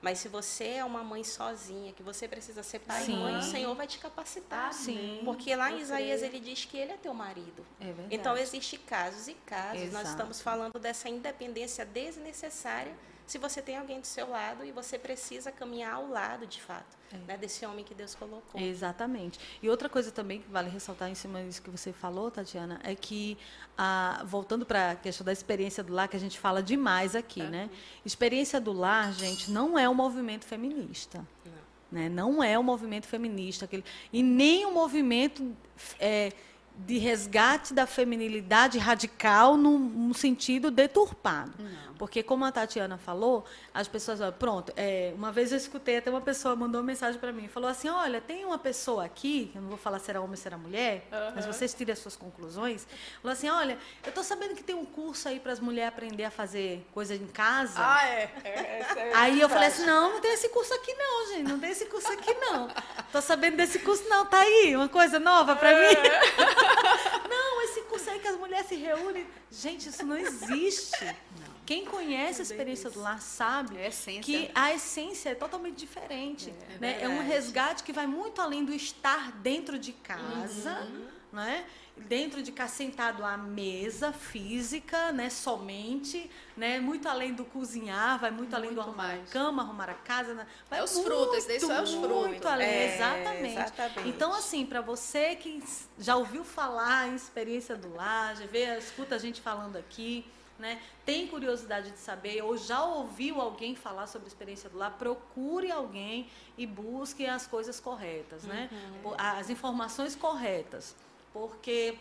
Mas se você é uma mãe sozinha, que você precisa ser pai Sim. e mãe, o Senhor vai te capacitar. Sim. Porque lá em Isaías ele diz que ele é teu marido. É. Então existem casos e casos. Exato. Nós estamos falando dessa independência desnecessária se você tem alguém do seu lado e você precisa caminhar ao lado, de fato, é. né, desse homem que Deus colocou. Exatamente. E outra coisa também que vale ressaltar em cima disso que você falou, Tatiana, é que, ah, voltando para a questão da experiência do lar, que a gente fala demais aqui, uhum. né? Experiência do lar, gente, não é um movimento feminista. Não. Né? Não é um movimento feminista. Aquele, e nem um movimento... É, de resgate da feminilidade radical num, num sentido deturpado. Não. Porque, como a Tatiana falou, as pessoas. Pronto, é, uma vez eu escutei, até uma pessoa mandou uma mensagem para mim, falou assim: Olha, tem uma pessoa aqui, eu não vou falar se era homem ou se era mulher, uhum. mas vocês tirem as suas conclusões. Falou assim: Olha, eu estou sabendo que tem um curso aí para as mulheres aprender a fazer coisa em casa. Ah, é. é, é aí eu falei assim: Não, não tem esse curso aqui, não, gente, não tem esse curso aqui, não. Estou sabendo desse curso, não, tá aí, uma coisa nova para mim. não, esse curso aí que as mulheres se reúnem. Gente, isso não existe. Não. Quem conhece a experiência do lar sabe é a que a essência é totalmente diferente. É, né? é um resgate que vai muito além do estar dentro de casa, uhum. né? dentro de cá sentado à mesa física, né, somente, né, muito além do cozinhar, vai muito, muito além do arrumar mais. a cama, arrumar a casa, né, vai é os frutos, isso é os frutos. Muito além, é, exatamente. exatamente. Então assim, para você que já ouviu falar em experiência do lar, já vê, escuta a gente falando aqui, né, tem curiosidade de saber ou já ouviu alguém falar sobre a experiência do lar, procure alguém e busque as coisas corretas, né, uhum. as informações corretas porque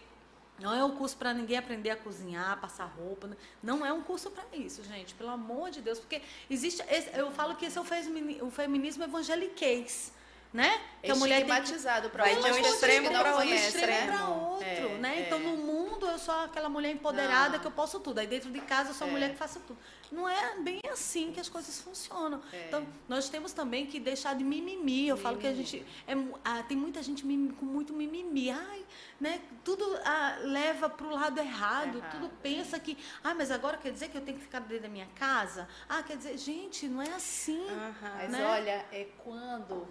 não é um curso para ninguém aprender a cozinhar, passar roupa. Né? Não é um curso para isso, gente. Pelo amor de Deus. Porque existe. Eu falo que esse é o feminismo evangeliquez né? Que a mulher estigmatizado para de um extremo para outro, extremo para outro, é, né? É. Então no mundo eu sou aquela mulher empoderada não. que eu posso tudo. Aí dentro de casa eu sou a é. mulher que faço tudo. Não é bem assim que as coisas funcionam. É. Então nós temos também que deixar de mimimi. Eu mimimi. falo que a gente é, ah, tem muita gente mimimi, com muito mimimi. Ai, né? Tudo ah, leva para o lado errado. errado. Tudo pensa que, ah, mas agora quer dizer que eu tenho que ficar dentro da minha casa? Ah, quer dizer, gente, não é assim. Uhum. Mas né? olha, é quando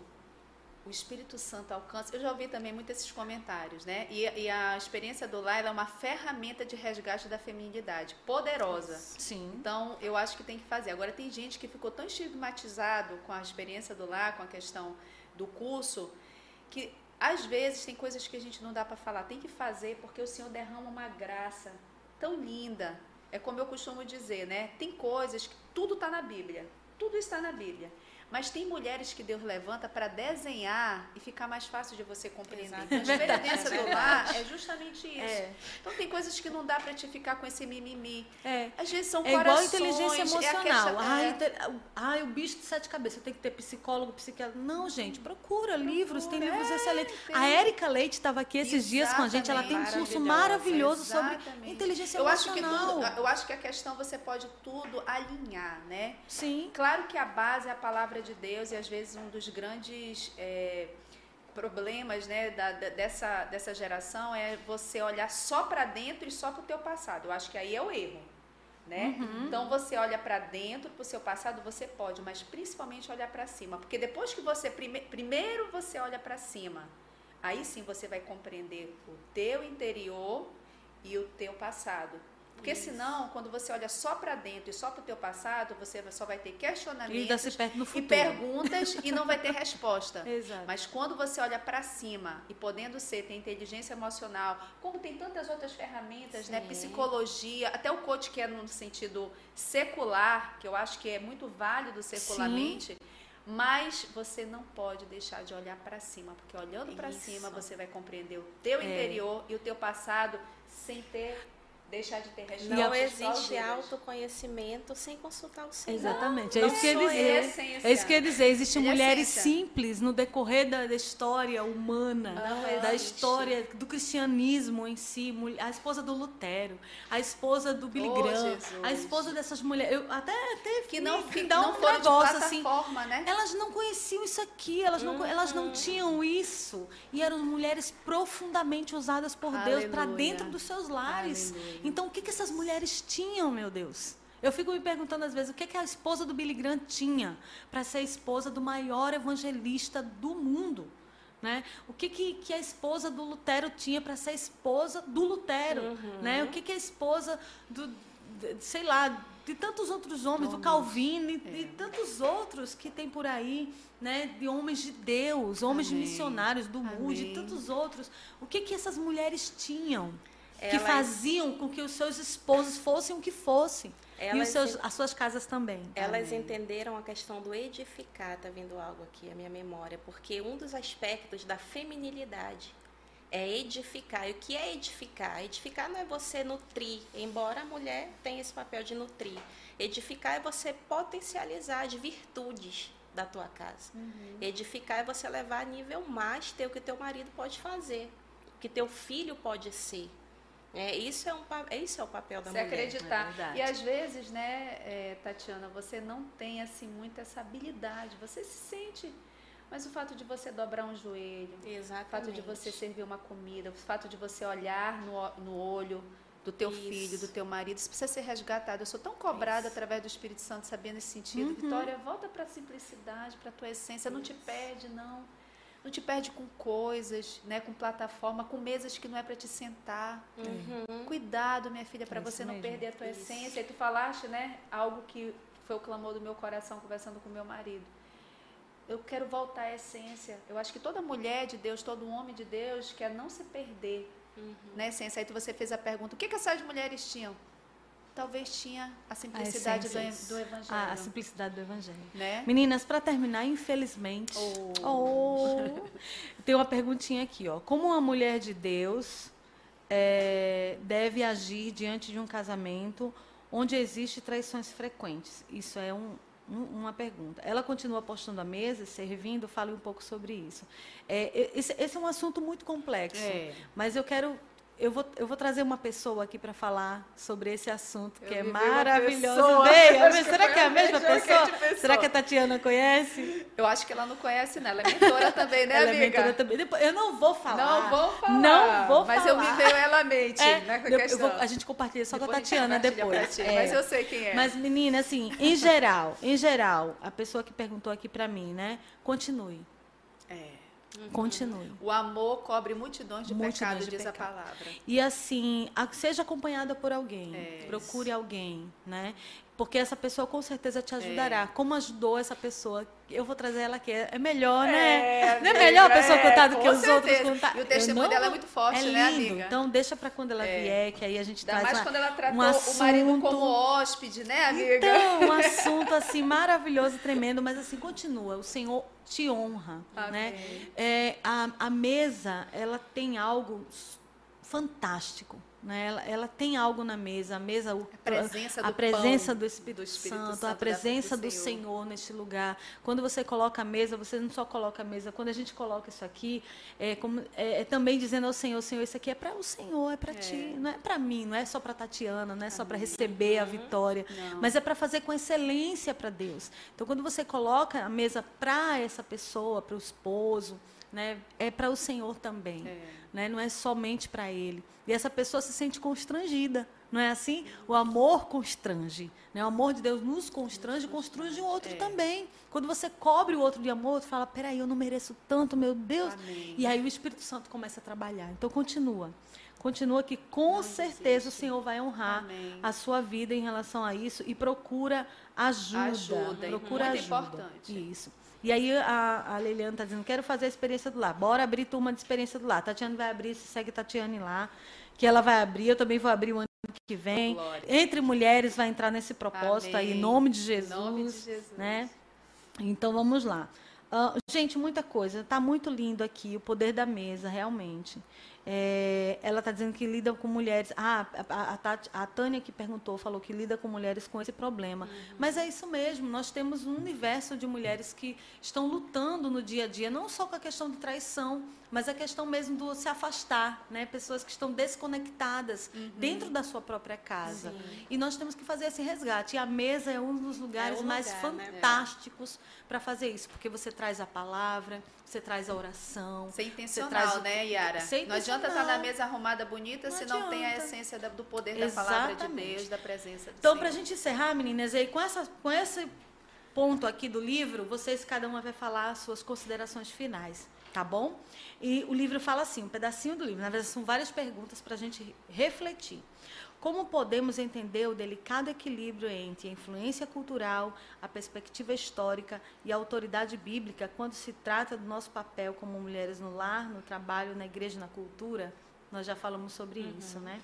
o Espírito Santo alcança. Eu já ouvi também muitos esses comentários, né? E, e a experiência do lar é uma ferramenta de resgate da feminilidade, poderosa. Sim. Então, eu acho que tem que fazer. Agora, tem gente que ficou tão estigmatizado com a experiência do lar, com a questão do curso, que às vezes tem coisas que a gente não dá para falar. Tem que fazer porque o Senhor derrama uma graça tão linda. É como eu costumo dizer, né? Tem coisas que tudo está na Bíblia. Tudo está na Bíblia. Mas tem mulheres que Deus levanta para desenhar e ficar mais fácil de você compreender. Exato. Então, a experiência do lar é justamente isso. É. Então tem coisas que não dá para te ficar com esse mimimi. É. Às vezes são é corações. igual inteligência emocional. É ai, ai, o bicho de sete cabeças. Tem que ter psicólogo, psiquiatra. Não, gente, procura, procura livros. Tem livros é, excelentes. Tem. A Érica Leite estava aqui esses Exatamente. dias com a gente. Ela tem um curso maravilhoso Exatamente. sobre inteligência eu emocional. Acho que tudo, eu acho que a questão você pode tudo alinhar, né? Sim. Claro que a base é a palavra de Deus e às vezes um dos grandes é, problemas né, da, da, dessa, dessa geração é você olhar só para dentro e só para o teu passado. Eu acho que aí é o erro. Né? Uhum. Então você olha para dentro, para o seu passado, você pode, mas principalmente olhar para cima, porque depois que você prime primeiro você olha para cima, aí sim você vai compreender o teu interior e o teu passado. Porque Isso. senão, quando você olha só para dentro e só para o teu passado, você só vai ter questionamentos e, e perguntas e não vai ter resposta. Exato. Mas quando você olha para cima e podendo ser, tem inteligência emocional, como tem tantas outras ferramentas, né? Sim. né? Psicologia, até o coach que é no sentido secular, que eu acho que é muito válido secularmente. Sim Mas você não pode deixar de olhar para cima, porque olhando para cima você vai compreender o teu é. interior e o teu passado sem ter deixar de ter respostas Não existe autoconhecimento sem consultar o Senhor. Exatamente. Não, é isso que eu ia dizer. É isso que dizer. Existem Ele é mulheres é simples no decorrer da, da história humana, não da existe. história do cristianismo em si. A esposa do Lutero, a esposa do Billy oh, Graham, a esposa dessas mulheres. Eu até teve que não, que não um foram negócio, de assim, assim, né? Elas não conheciam isso aqui, elas não, uhum. elas não tinham isso. E eram mulheres profundamente usadas por Aleluia. Deus para dentro dos seus lares. Aleluia. Então, o que, que essas mulheres tinham, meu Deus? Eu fico me perguntando às vezes o que, que a esposa do Billy Graham tinha para ser a esposa do maior evangelista do mundo. Né? O que, que, que a esposa do Lutero tinha para ser a esposa do Lutero? Uhum. Né? O que, que a esposa do, de, sei lá, de tantos outros homens, do Calvino e de é. tantos outros que tem por aí, né? de homens de Deus, homens Amém. de missionários do mundo, de tantos outros. O que, que essas mulheres tinham? Que faziam com que os seus esposos fossem o que fossem. Elas, e os seus, as suas casas também. Elas Amém. entenderam a questão do edificar, está vindo algo aqui à minha memória, porque um dos aspectos da feminilidade é edificar. E o que é edificar? Edificar não é você nutrir, embora a mulher tenha esse papel de nutrir. Edificar é você potencializar as virtudes da tua casa. Uhum. Edificar é você levar a nível master o que teu marido pode fazer, o que teu filho pode ser. É, isso, é um, é, isso é o papel da se mulher. acreditar. É e às vezes, né, é, Tatiana, você não tem assim muita essa habilidade. Você se sente. Mas o fato de você dobrar um joelho, Exatamente. o fato de você servir uma comida, o fato de você olhar no, no olho do teu isso. filho, do teu marido, isso precisa ser resgatado. Eu sou tão cobrada isso. através do Espírito Santo, sabendo esse sentido. Uhum. Vitória, volta para a simplicidade, para a tua essência. Não te perde, não. Não te perde com coisas, né, com plataforma, com mesas que não é para te sentar. Uhum. Cuidado, minha filha, para é você não mesmo. perder a tua isso. essência. E tu falaste, né, algo que foi o clamor do meu coração conversando com meu marido. Eu quero voltar à essência. Eu acho que toda mulher de Deus, todo homem de Deus quer não se perder uhum. na essência. Aí tu você fez a pergunta: o que, que essas mulheres tinham? Talvez tinha a simplicidade a do, do, evangelho. A, a, simplicidade do evangelho. Né? Meninas, para terminar, infelizmente, oh. Oh, tem uma perguntinha aqui, ó. Como uma mulher de Deus é, deve agir diante de um casamento onde existe traições frequentes? Isso é um, um, uma pergunta. Ela continua postando a mesa, servindo, fale um pouco sobre isso. É, esse, esse, é um assunto muito complexo, é. mas eu quero eu vou, eu vou trazer uma pessoa aqui para falar sobre esse assunto que eu é maravilhoso. Veio. Será que é a mesma pessoa? pessoa? Será que a Tatiana conhece? Eu acho que ela não conhece, não. Ela é mentora também, né, ela amiga? É mentora também. eu não vou falar. Não vou falar. Não vou mas falar. Mas eu me veio ela à mente, é, né, com vou, a gente compartilha só depois com a Tatiana depois. É. Mas eu sei quem é. Mas, menina, assim, em geral, em geral, a pessoa que perguntou aqui para mim, né? Continue. Uhum. Continue. O amor cobre multidões de multidões de diz pecado. a palavra. E assim, seja acompanhada por alguém. É. Procure alguém, né? Porque essa pessoa com certeza te ajudará. É. Como ajudou essa pessoa? Eu vou trazer ela aqui. É melhor, né? É, não é melhor a pessoa contar do que os certeza. outros contar. E o testemunho dela é muito forte, é né, lindo. amiga? Então, deixa para quando ela é. vier, que aí a gente Ainda mais uma, quando ela tratou um assunto... o marido como hóspede, né, amiga? Então, um assunto, assim, maravilhoso, tremendo. Mas, assim, continua. O Senhor te honra, né? É, a, a mesa, ela tem algo fantástico. Né? Ela, ela, tem algo na mesa, a mesa, o, a presença, do, a presença do, Espírito, do Espírito Santo, Santo, a presença do Senhor. Senhor. neste lugar. Quando você coloca a mesa, você não só coloca a mesa. Quando a gente coloca isso aqui, é, como, é, é também dizendo ao Senhor, Senhor, isso aqui é para o Senhor, é para é. ti, não é para mim, não é só para Tatiana, não é só para receber a vitória, não. mas é para fazer com excelência para Deus. Então, quando você coloca a mesa para essa pessoa, para o esposo, né, é para o Senhor também. É né? não é somente para ele. E essa pessoa se sente constrangida, não é assim? O amor constrange, né? o amor de Deus nos constrange, constrange o outro é. também. Quando você cobre o outro de amor, você fala, peraí, eu não mereço tanto, meu Deus. Amém. E aí o Espírito Santo começa a trabalhar. Então continua. Continua que com não certeza existe. o Senhor vai honrar Amém. a sua vida em relação a isso e procura ajuda. Ajuda, procura muito ajuda. importante. Isso. E aí a, a Liliana está dizendo, quero fazer a experiência do lar. Bora abrir turma de experiência do lar. Tatiana vai abrir, se segue Tatiane lá, que ela vai abrir, eu também vou abrir o ano que vem. Glória. Entre mulheres vai entrar nesse propósito Amém. aí, em nome de Jesus. Em nome de Jesus. Né? Então vamos lá. Uh, gente, muita coisa. Está muito lindo aqui o poder da mesa, realmente. É, ela está dizendo que lida com mulheres. Ah, a, a, a, Tânia que perguntou, falou que lida com mulheres com esse problema. Uhum. Mas é isso mesmo, nós temos um universo de mulheres que estão lutando no dia a dia, não só com a questão de traição, mas a questão mesmo do se afastar, né? Pessoas que estão desconectadas uhum. dentro da sua própria casa. Sim. E nós temos que fazer esse resgate. E a mesa é um dos lugares é mais né? fantásticos né? Para fazer isso, porque você traz a palavra, você traz a oração. Ser intencional, traz... né, Yara? Ser não adianta estar na mesa arrumada bonita não se não tem a essência do poder Exatamente. da palavra de Deus, da presença de Então, para a gente encerrar, meninas, aí com, essa, com esse ponto aqui do livro, vocês, cada uma vai falar as suas considerações finais tá bom? E o livro fala assim, um pedacinho do livro, na verdade são várias perguntas para a gente refletir. Como podemos entender o delicado equilíbrio entre a influência cultural, a perspectiva histórica e a autoridade bíblica quando se trata do nosso papel como mulheres no lar, no trabalho, na igreja, na cultura? Nós já falamos sobre uhum. isso, né?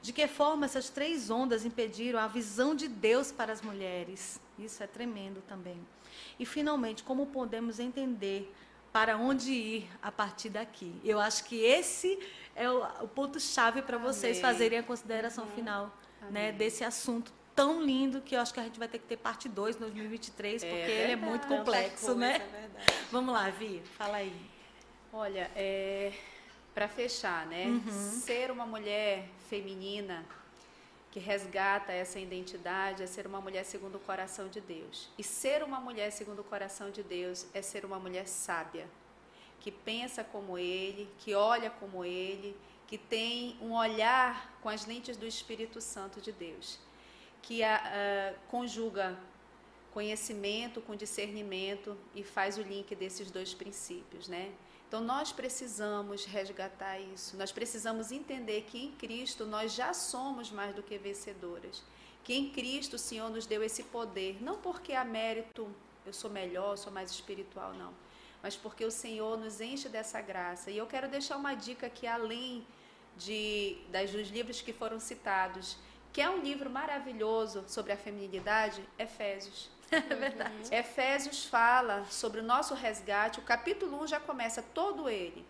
De que forma essas três ondas impediram a visão de Deus para as mulheres? Isso é tremendo também. E, finalmente, como podemos entender para onde ir a partir daqui. Eu acho que esse é o, o ponto-chave para vocês fazerem a consideração uhum. final né, desse assunto tão lindo que eu acho que a gente vai ter que ter parte 2 em 2023, é porque verdade, ele é muito complexo, né? É Vamos lá, Vi, fala aí. Olha, é, para fechar, né? Uhum. Ser uma mulher feminina que resgata essa identidade é ser uma mulher segundo o coração de Deus. E ser uma mulher segundo o coração de Deus é ser uma mulher sábia, que pensa como ele, que olha como ele, que tem um olhar com as lentes do Espírito Santo de Deus, que a, a, conjuga conhecimento com discernimento e faz o link desses dois princípios, né? Então nós precisamos resgatar isso. Nós precisamos entender que em Cristo nós já somos mais do que vencedoras. Que em Cristo o Senhor nos deu esse poder, não porque há mérito, eu sou melhor, sou mais espiritual, não, mas porque o Senhor nos enche dessa graça. E eu quero deixar uma dica aqui além de das dos livros que foram citados, que é um livro maravilhoso sobre a feminilidade, Efésios. É verdade. Uhum. Efésios fala sobre o nosso resgate. O capítulo 1 já começa todo ele.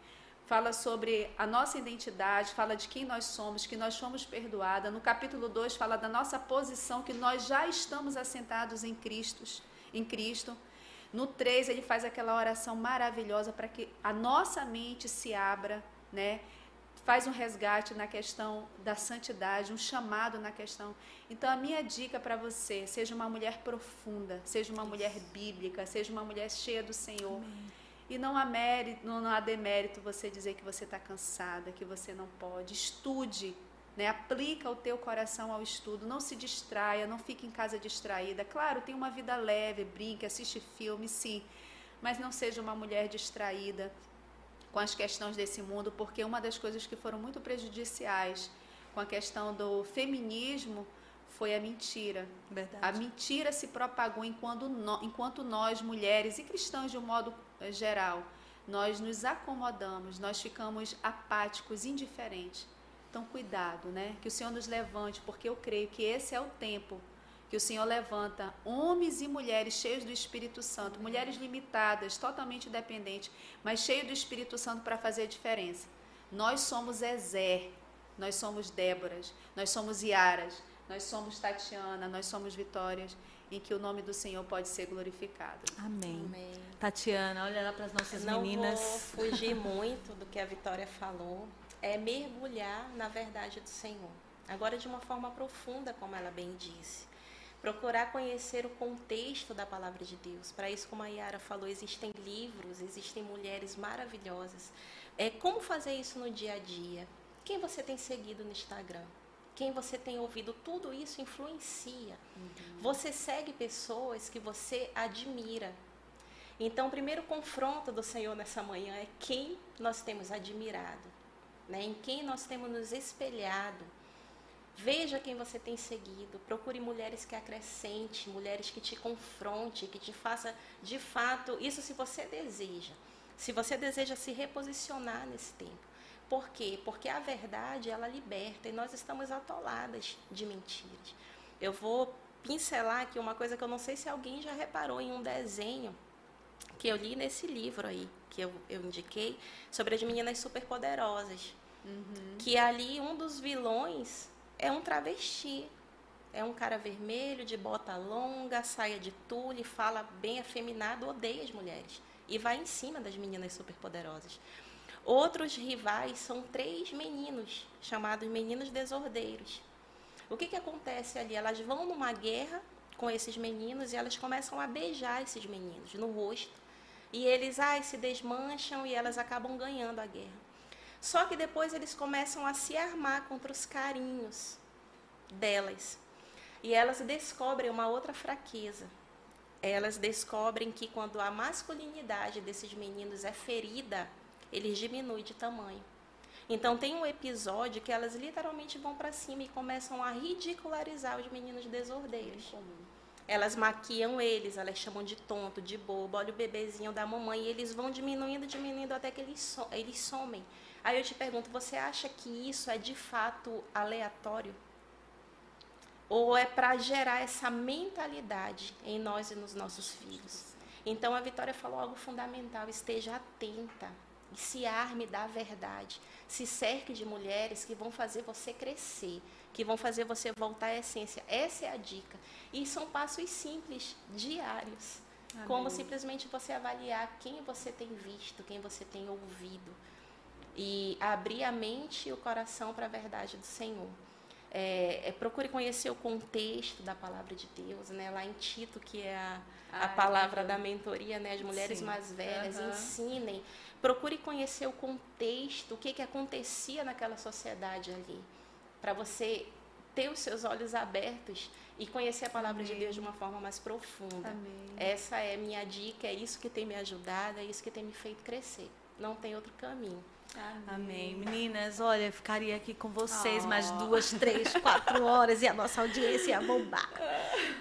Fala sobre a nossa identidade, fala de quem nós somos, que nós somos perdoadas. No capítulo 2 fala da nossa posição, que nós já estamos assentados em Cristo, em Cristo. No 3 ele faz aquela oração maravilhosa para que a nossa mente se abra, né? Faz um resgate na questão da santidade, um chamado na questão. Então, a minha dica para você: seja uma mulher profunda, seja uma mulher bíblica, seja uma mulher cheia do Senhor. Amém. E não há, mérito, não há demérito você dizer que você está cansada, que você não pode. Estude, né? aplica o teu coração ao estudo, não se distraia, não fique em casa distraída. Claro, tem uma vida leve, brinque, assiste filme, sim, mas não seja uma mulher distraída com as questões desse mundo, porque uma das coisas que foram muito prejudiciais com a questão do feminismo foi a mentira. Verdade. A mentira se propagou enquanto, no, enquanto nós, mulheres e cristãos de um modo eh, geral, nós nos acomodamos, nós ficamos apáticos, indiferentes. Então, cuidado, né? Que o Senhor nos levante, porque eu creio que esse é o tempo que o Senhor levanta homens e mulheres cheios do Espírito Santo, mulheres limitadas, totalmente dependentes, mas cheios do Espírito Santo para fazer a diferença. Nós somos Ezer, nós somos Déboras, nós somos Iaras, nós somos Tatiana, nós somos Vitórias, em que o nome do Senhor pode ser glorificado. Amém. Amém. Tatiana, olha lá para as nossas Não meninas. Não vou fugir muito do que a Vitória falou. É mergulhar na verdade do Senhor. Agora de uma forma profunda, como ela bem disse procurar conhecer o contexto da palavra de Deus. Para isso, como a Yara falou, existem livros, existem mulheres maravilhosas. É, como fazer isso no dia a dia? Quem você tem seguido no Instagram? Quem você tem ouvido? Tudo isso influencia. Uhum. Você segue pessoas que você admira. Então, o primeiro confronto do Senhor nessa manhã é quem nós temos admirado, né? em quem nós temos nos espelhado Veja quem você tem seguido. Procure mulheres que acrescente, mulheres que te confronte, que te faça de fato isso se você deseja. Se você deseja se reposicionar nesse tempo. Por quê? Porque a verdade ela liberta e nós estamos atoladas de mentiras. Eu vou pincelar aqui uma coisa que eu não sei se alguém já reparou em um desenho que eu li nesse livro aí, que eu, eu indiquei, sobre as meninas superpoderosas. Uhum. Que ali um dos vilões é um travesti. É um cara vermelho, de bota longa, saia de tule, fala bem afeminado, odeia as mulheres. E vai em cima das meninas superpoderosas. Outros rivais são três meninos, chamados meninos desordeiros. O que, que acontece ali? Elas vão numa guerra com esses meninos e elas começam a beijar esses meninos no rosto. E eles ai, se desmancham e elas acabam ganhando a guerra. Só que depois eles começam a se armar contra os carinhos delas. E elas descobrem uma outra fraqueza. Elas descobrem que quando a masculinidade desses meninos é ferida, eles diminuem de tamanho. Então tem um episódio que elas literalmente vão para cima e começam a ridicularizar os meninos desordeiros. Elas maquiam eles, elas chamam de tonto, de bobo, olha o bebezinho da mamãe, e eles vão diminuindo, diminuindo até que eles, so eles somem. Aí eu te pergunto, você acha que isso é de fato aleatório? Ou é para gerar essa mentalidade em nós e nos nossos filhos? Então a Vitória falou algo fundamental: esteja atenta e se arme da verdade. Se cerque de mulheres que vão fazer você crescer, que vão fazer você voltar à essência. Essa é a dica. E são passos simples, diários. Amém. Como simplesmente você avaliar quem você tem visto, quem você tem ouvido. E abrir a mente e o coração para a verdade do Senhor. É, é, procure conhecer o contexto da palavra de Deus, né? Lá em Tito, que é a, a palavra da mentoria, né? As mulheres Sim. mais velhas uhum. ensinem. Procure conhecer o contexto, o que, que acontecia naquela sociedade ali, para você ter os seus olhos abertos e conhecer a palavra Amém. de Deus de uma forma mais profunda. Amém. Essa é minha dica, é isso que tem me ajudado, é isso que tem me feito crescer. Não tem outro caminho. Amém. Amém. Meninas, olha, eu ficaria aqui com vocês oh. mais duas, três, quatro horas e a nossa audiência ia bombar.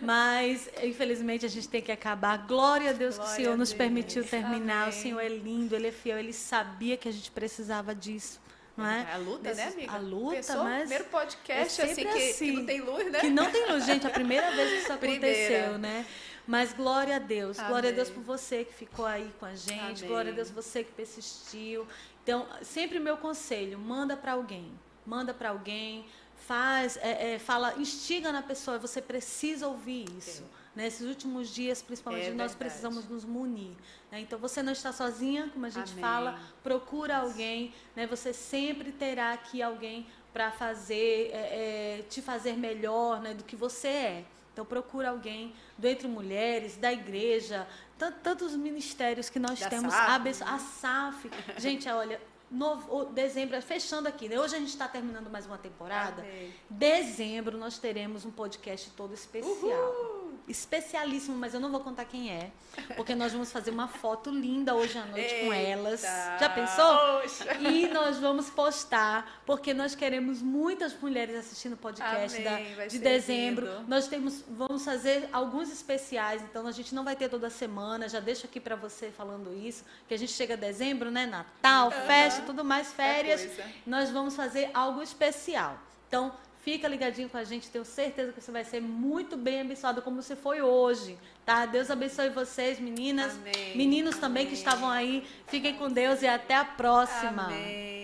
Mas, infelizmente, a gente tem que acabar. Glória a Deus Glória que o Senhor nos permitiu terminar. Amém. O Senhor é lindo, Ele é fiel, Ele sabia que a gente precisava disso. Não é? A luta, né, amiga? A luta, Pensou? mas... Primeiro podcast, é assim, que, assim, que, não tem luz, né? Que não tem luz, gente. A primeira vez que isso aconteceu, Primeira. né? Mas glória a Deus. Amém. Glória a Deus por você que ficou aí com a gente. Amém. Glória a Deus por você que persistiu. Então, sempre meu conselho, manda para alguém. Manda para alguém, faz, é, é, fala, instiga na pessoa, você precisa ouvir isso. Nesses últimos dias, principalmente, é nós precisamos nos munir. Né? Então, você não está sozinha, como a gente Amém. fala, procura alguém. Né? Você sempre terá aqui alguém para fazer, é, é, te fazer melhor né, do que você é. Então procura alguém do Entre Mulheres, da igreja, tantos ministérios que nós da temos. SAF. A, a SAF. Gente, olha, no, dezembro, fechando aqui, né? Hoje a gente está terminando mais uma temporada. Dezembro nós teremos um podcast todo especial. Uhul especialíssimo, mas eu não vou contar quem é, porque nós vamos fazer uma foto linda hoje à noite Eita. com elas. Já pensou? Oxa. E nós vamos postar, porque nós queremos muitas mulheres assistindo o podcast da, de dezembro. Lindo. Nós temos, vamos fazer alguns especiais, então a gente não vai ter toda semana. Já deixo aqui para você falando isso, que a gente chega a dezembro, né? Natal, uhum. festa, tudo mais, férias. Nós vamos fazer algo especial. Então, Fica ligadinho com a gente, tenho certeza que você vai ser muito bem abençoado como você foi hoje, tá? Deus abençoe vocês, meninas, Amém. meninos Amém. também que estavam aí. Fiquem com Deus e até a próxima. Amém.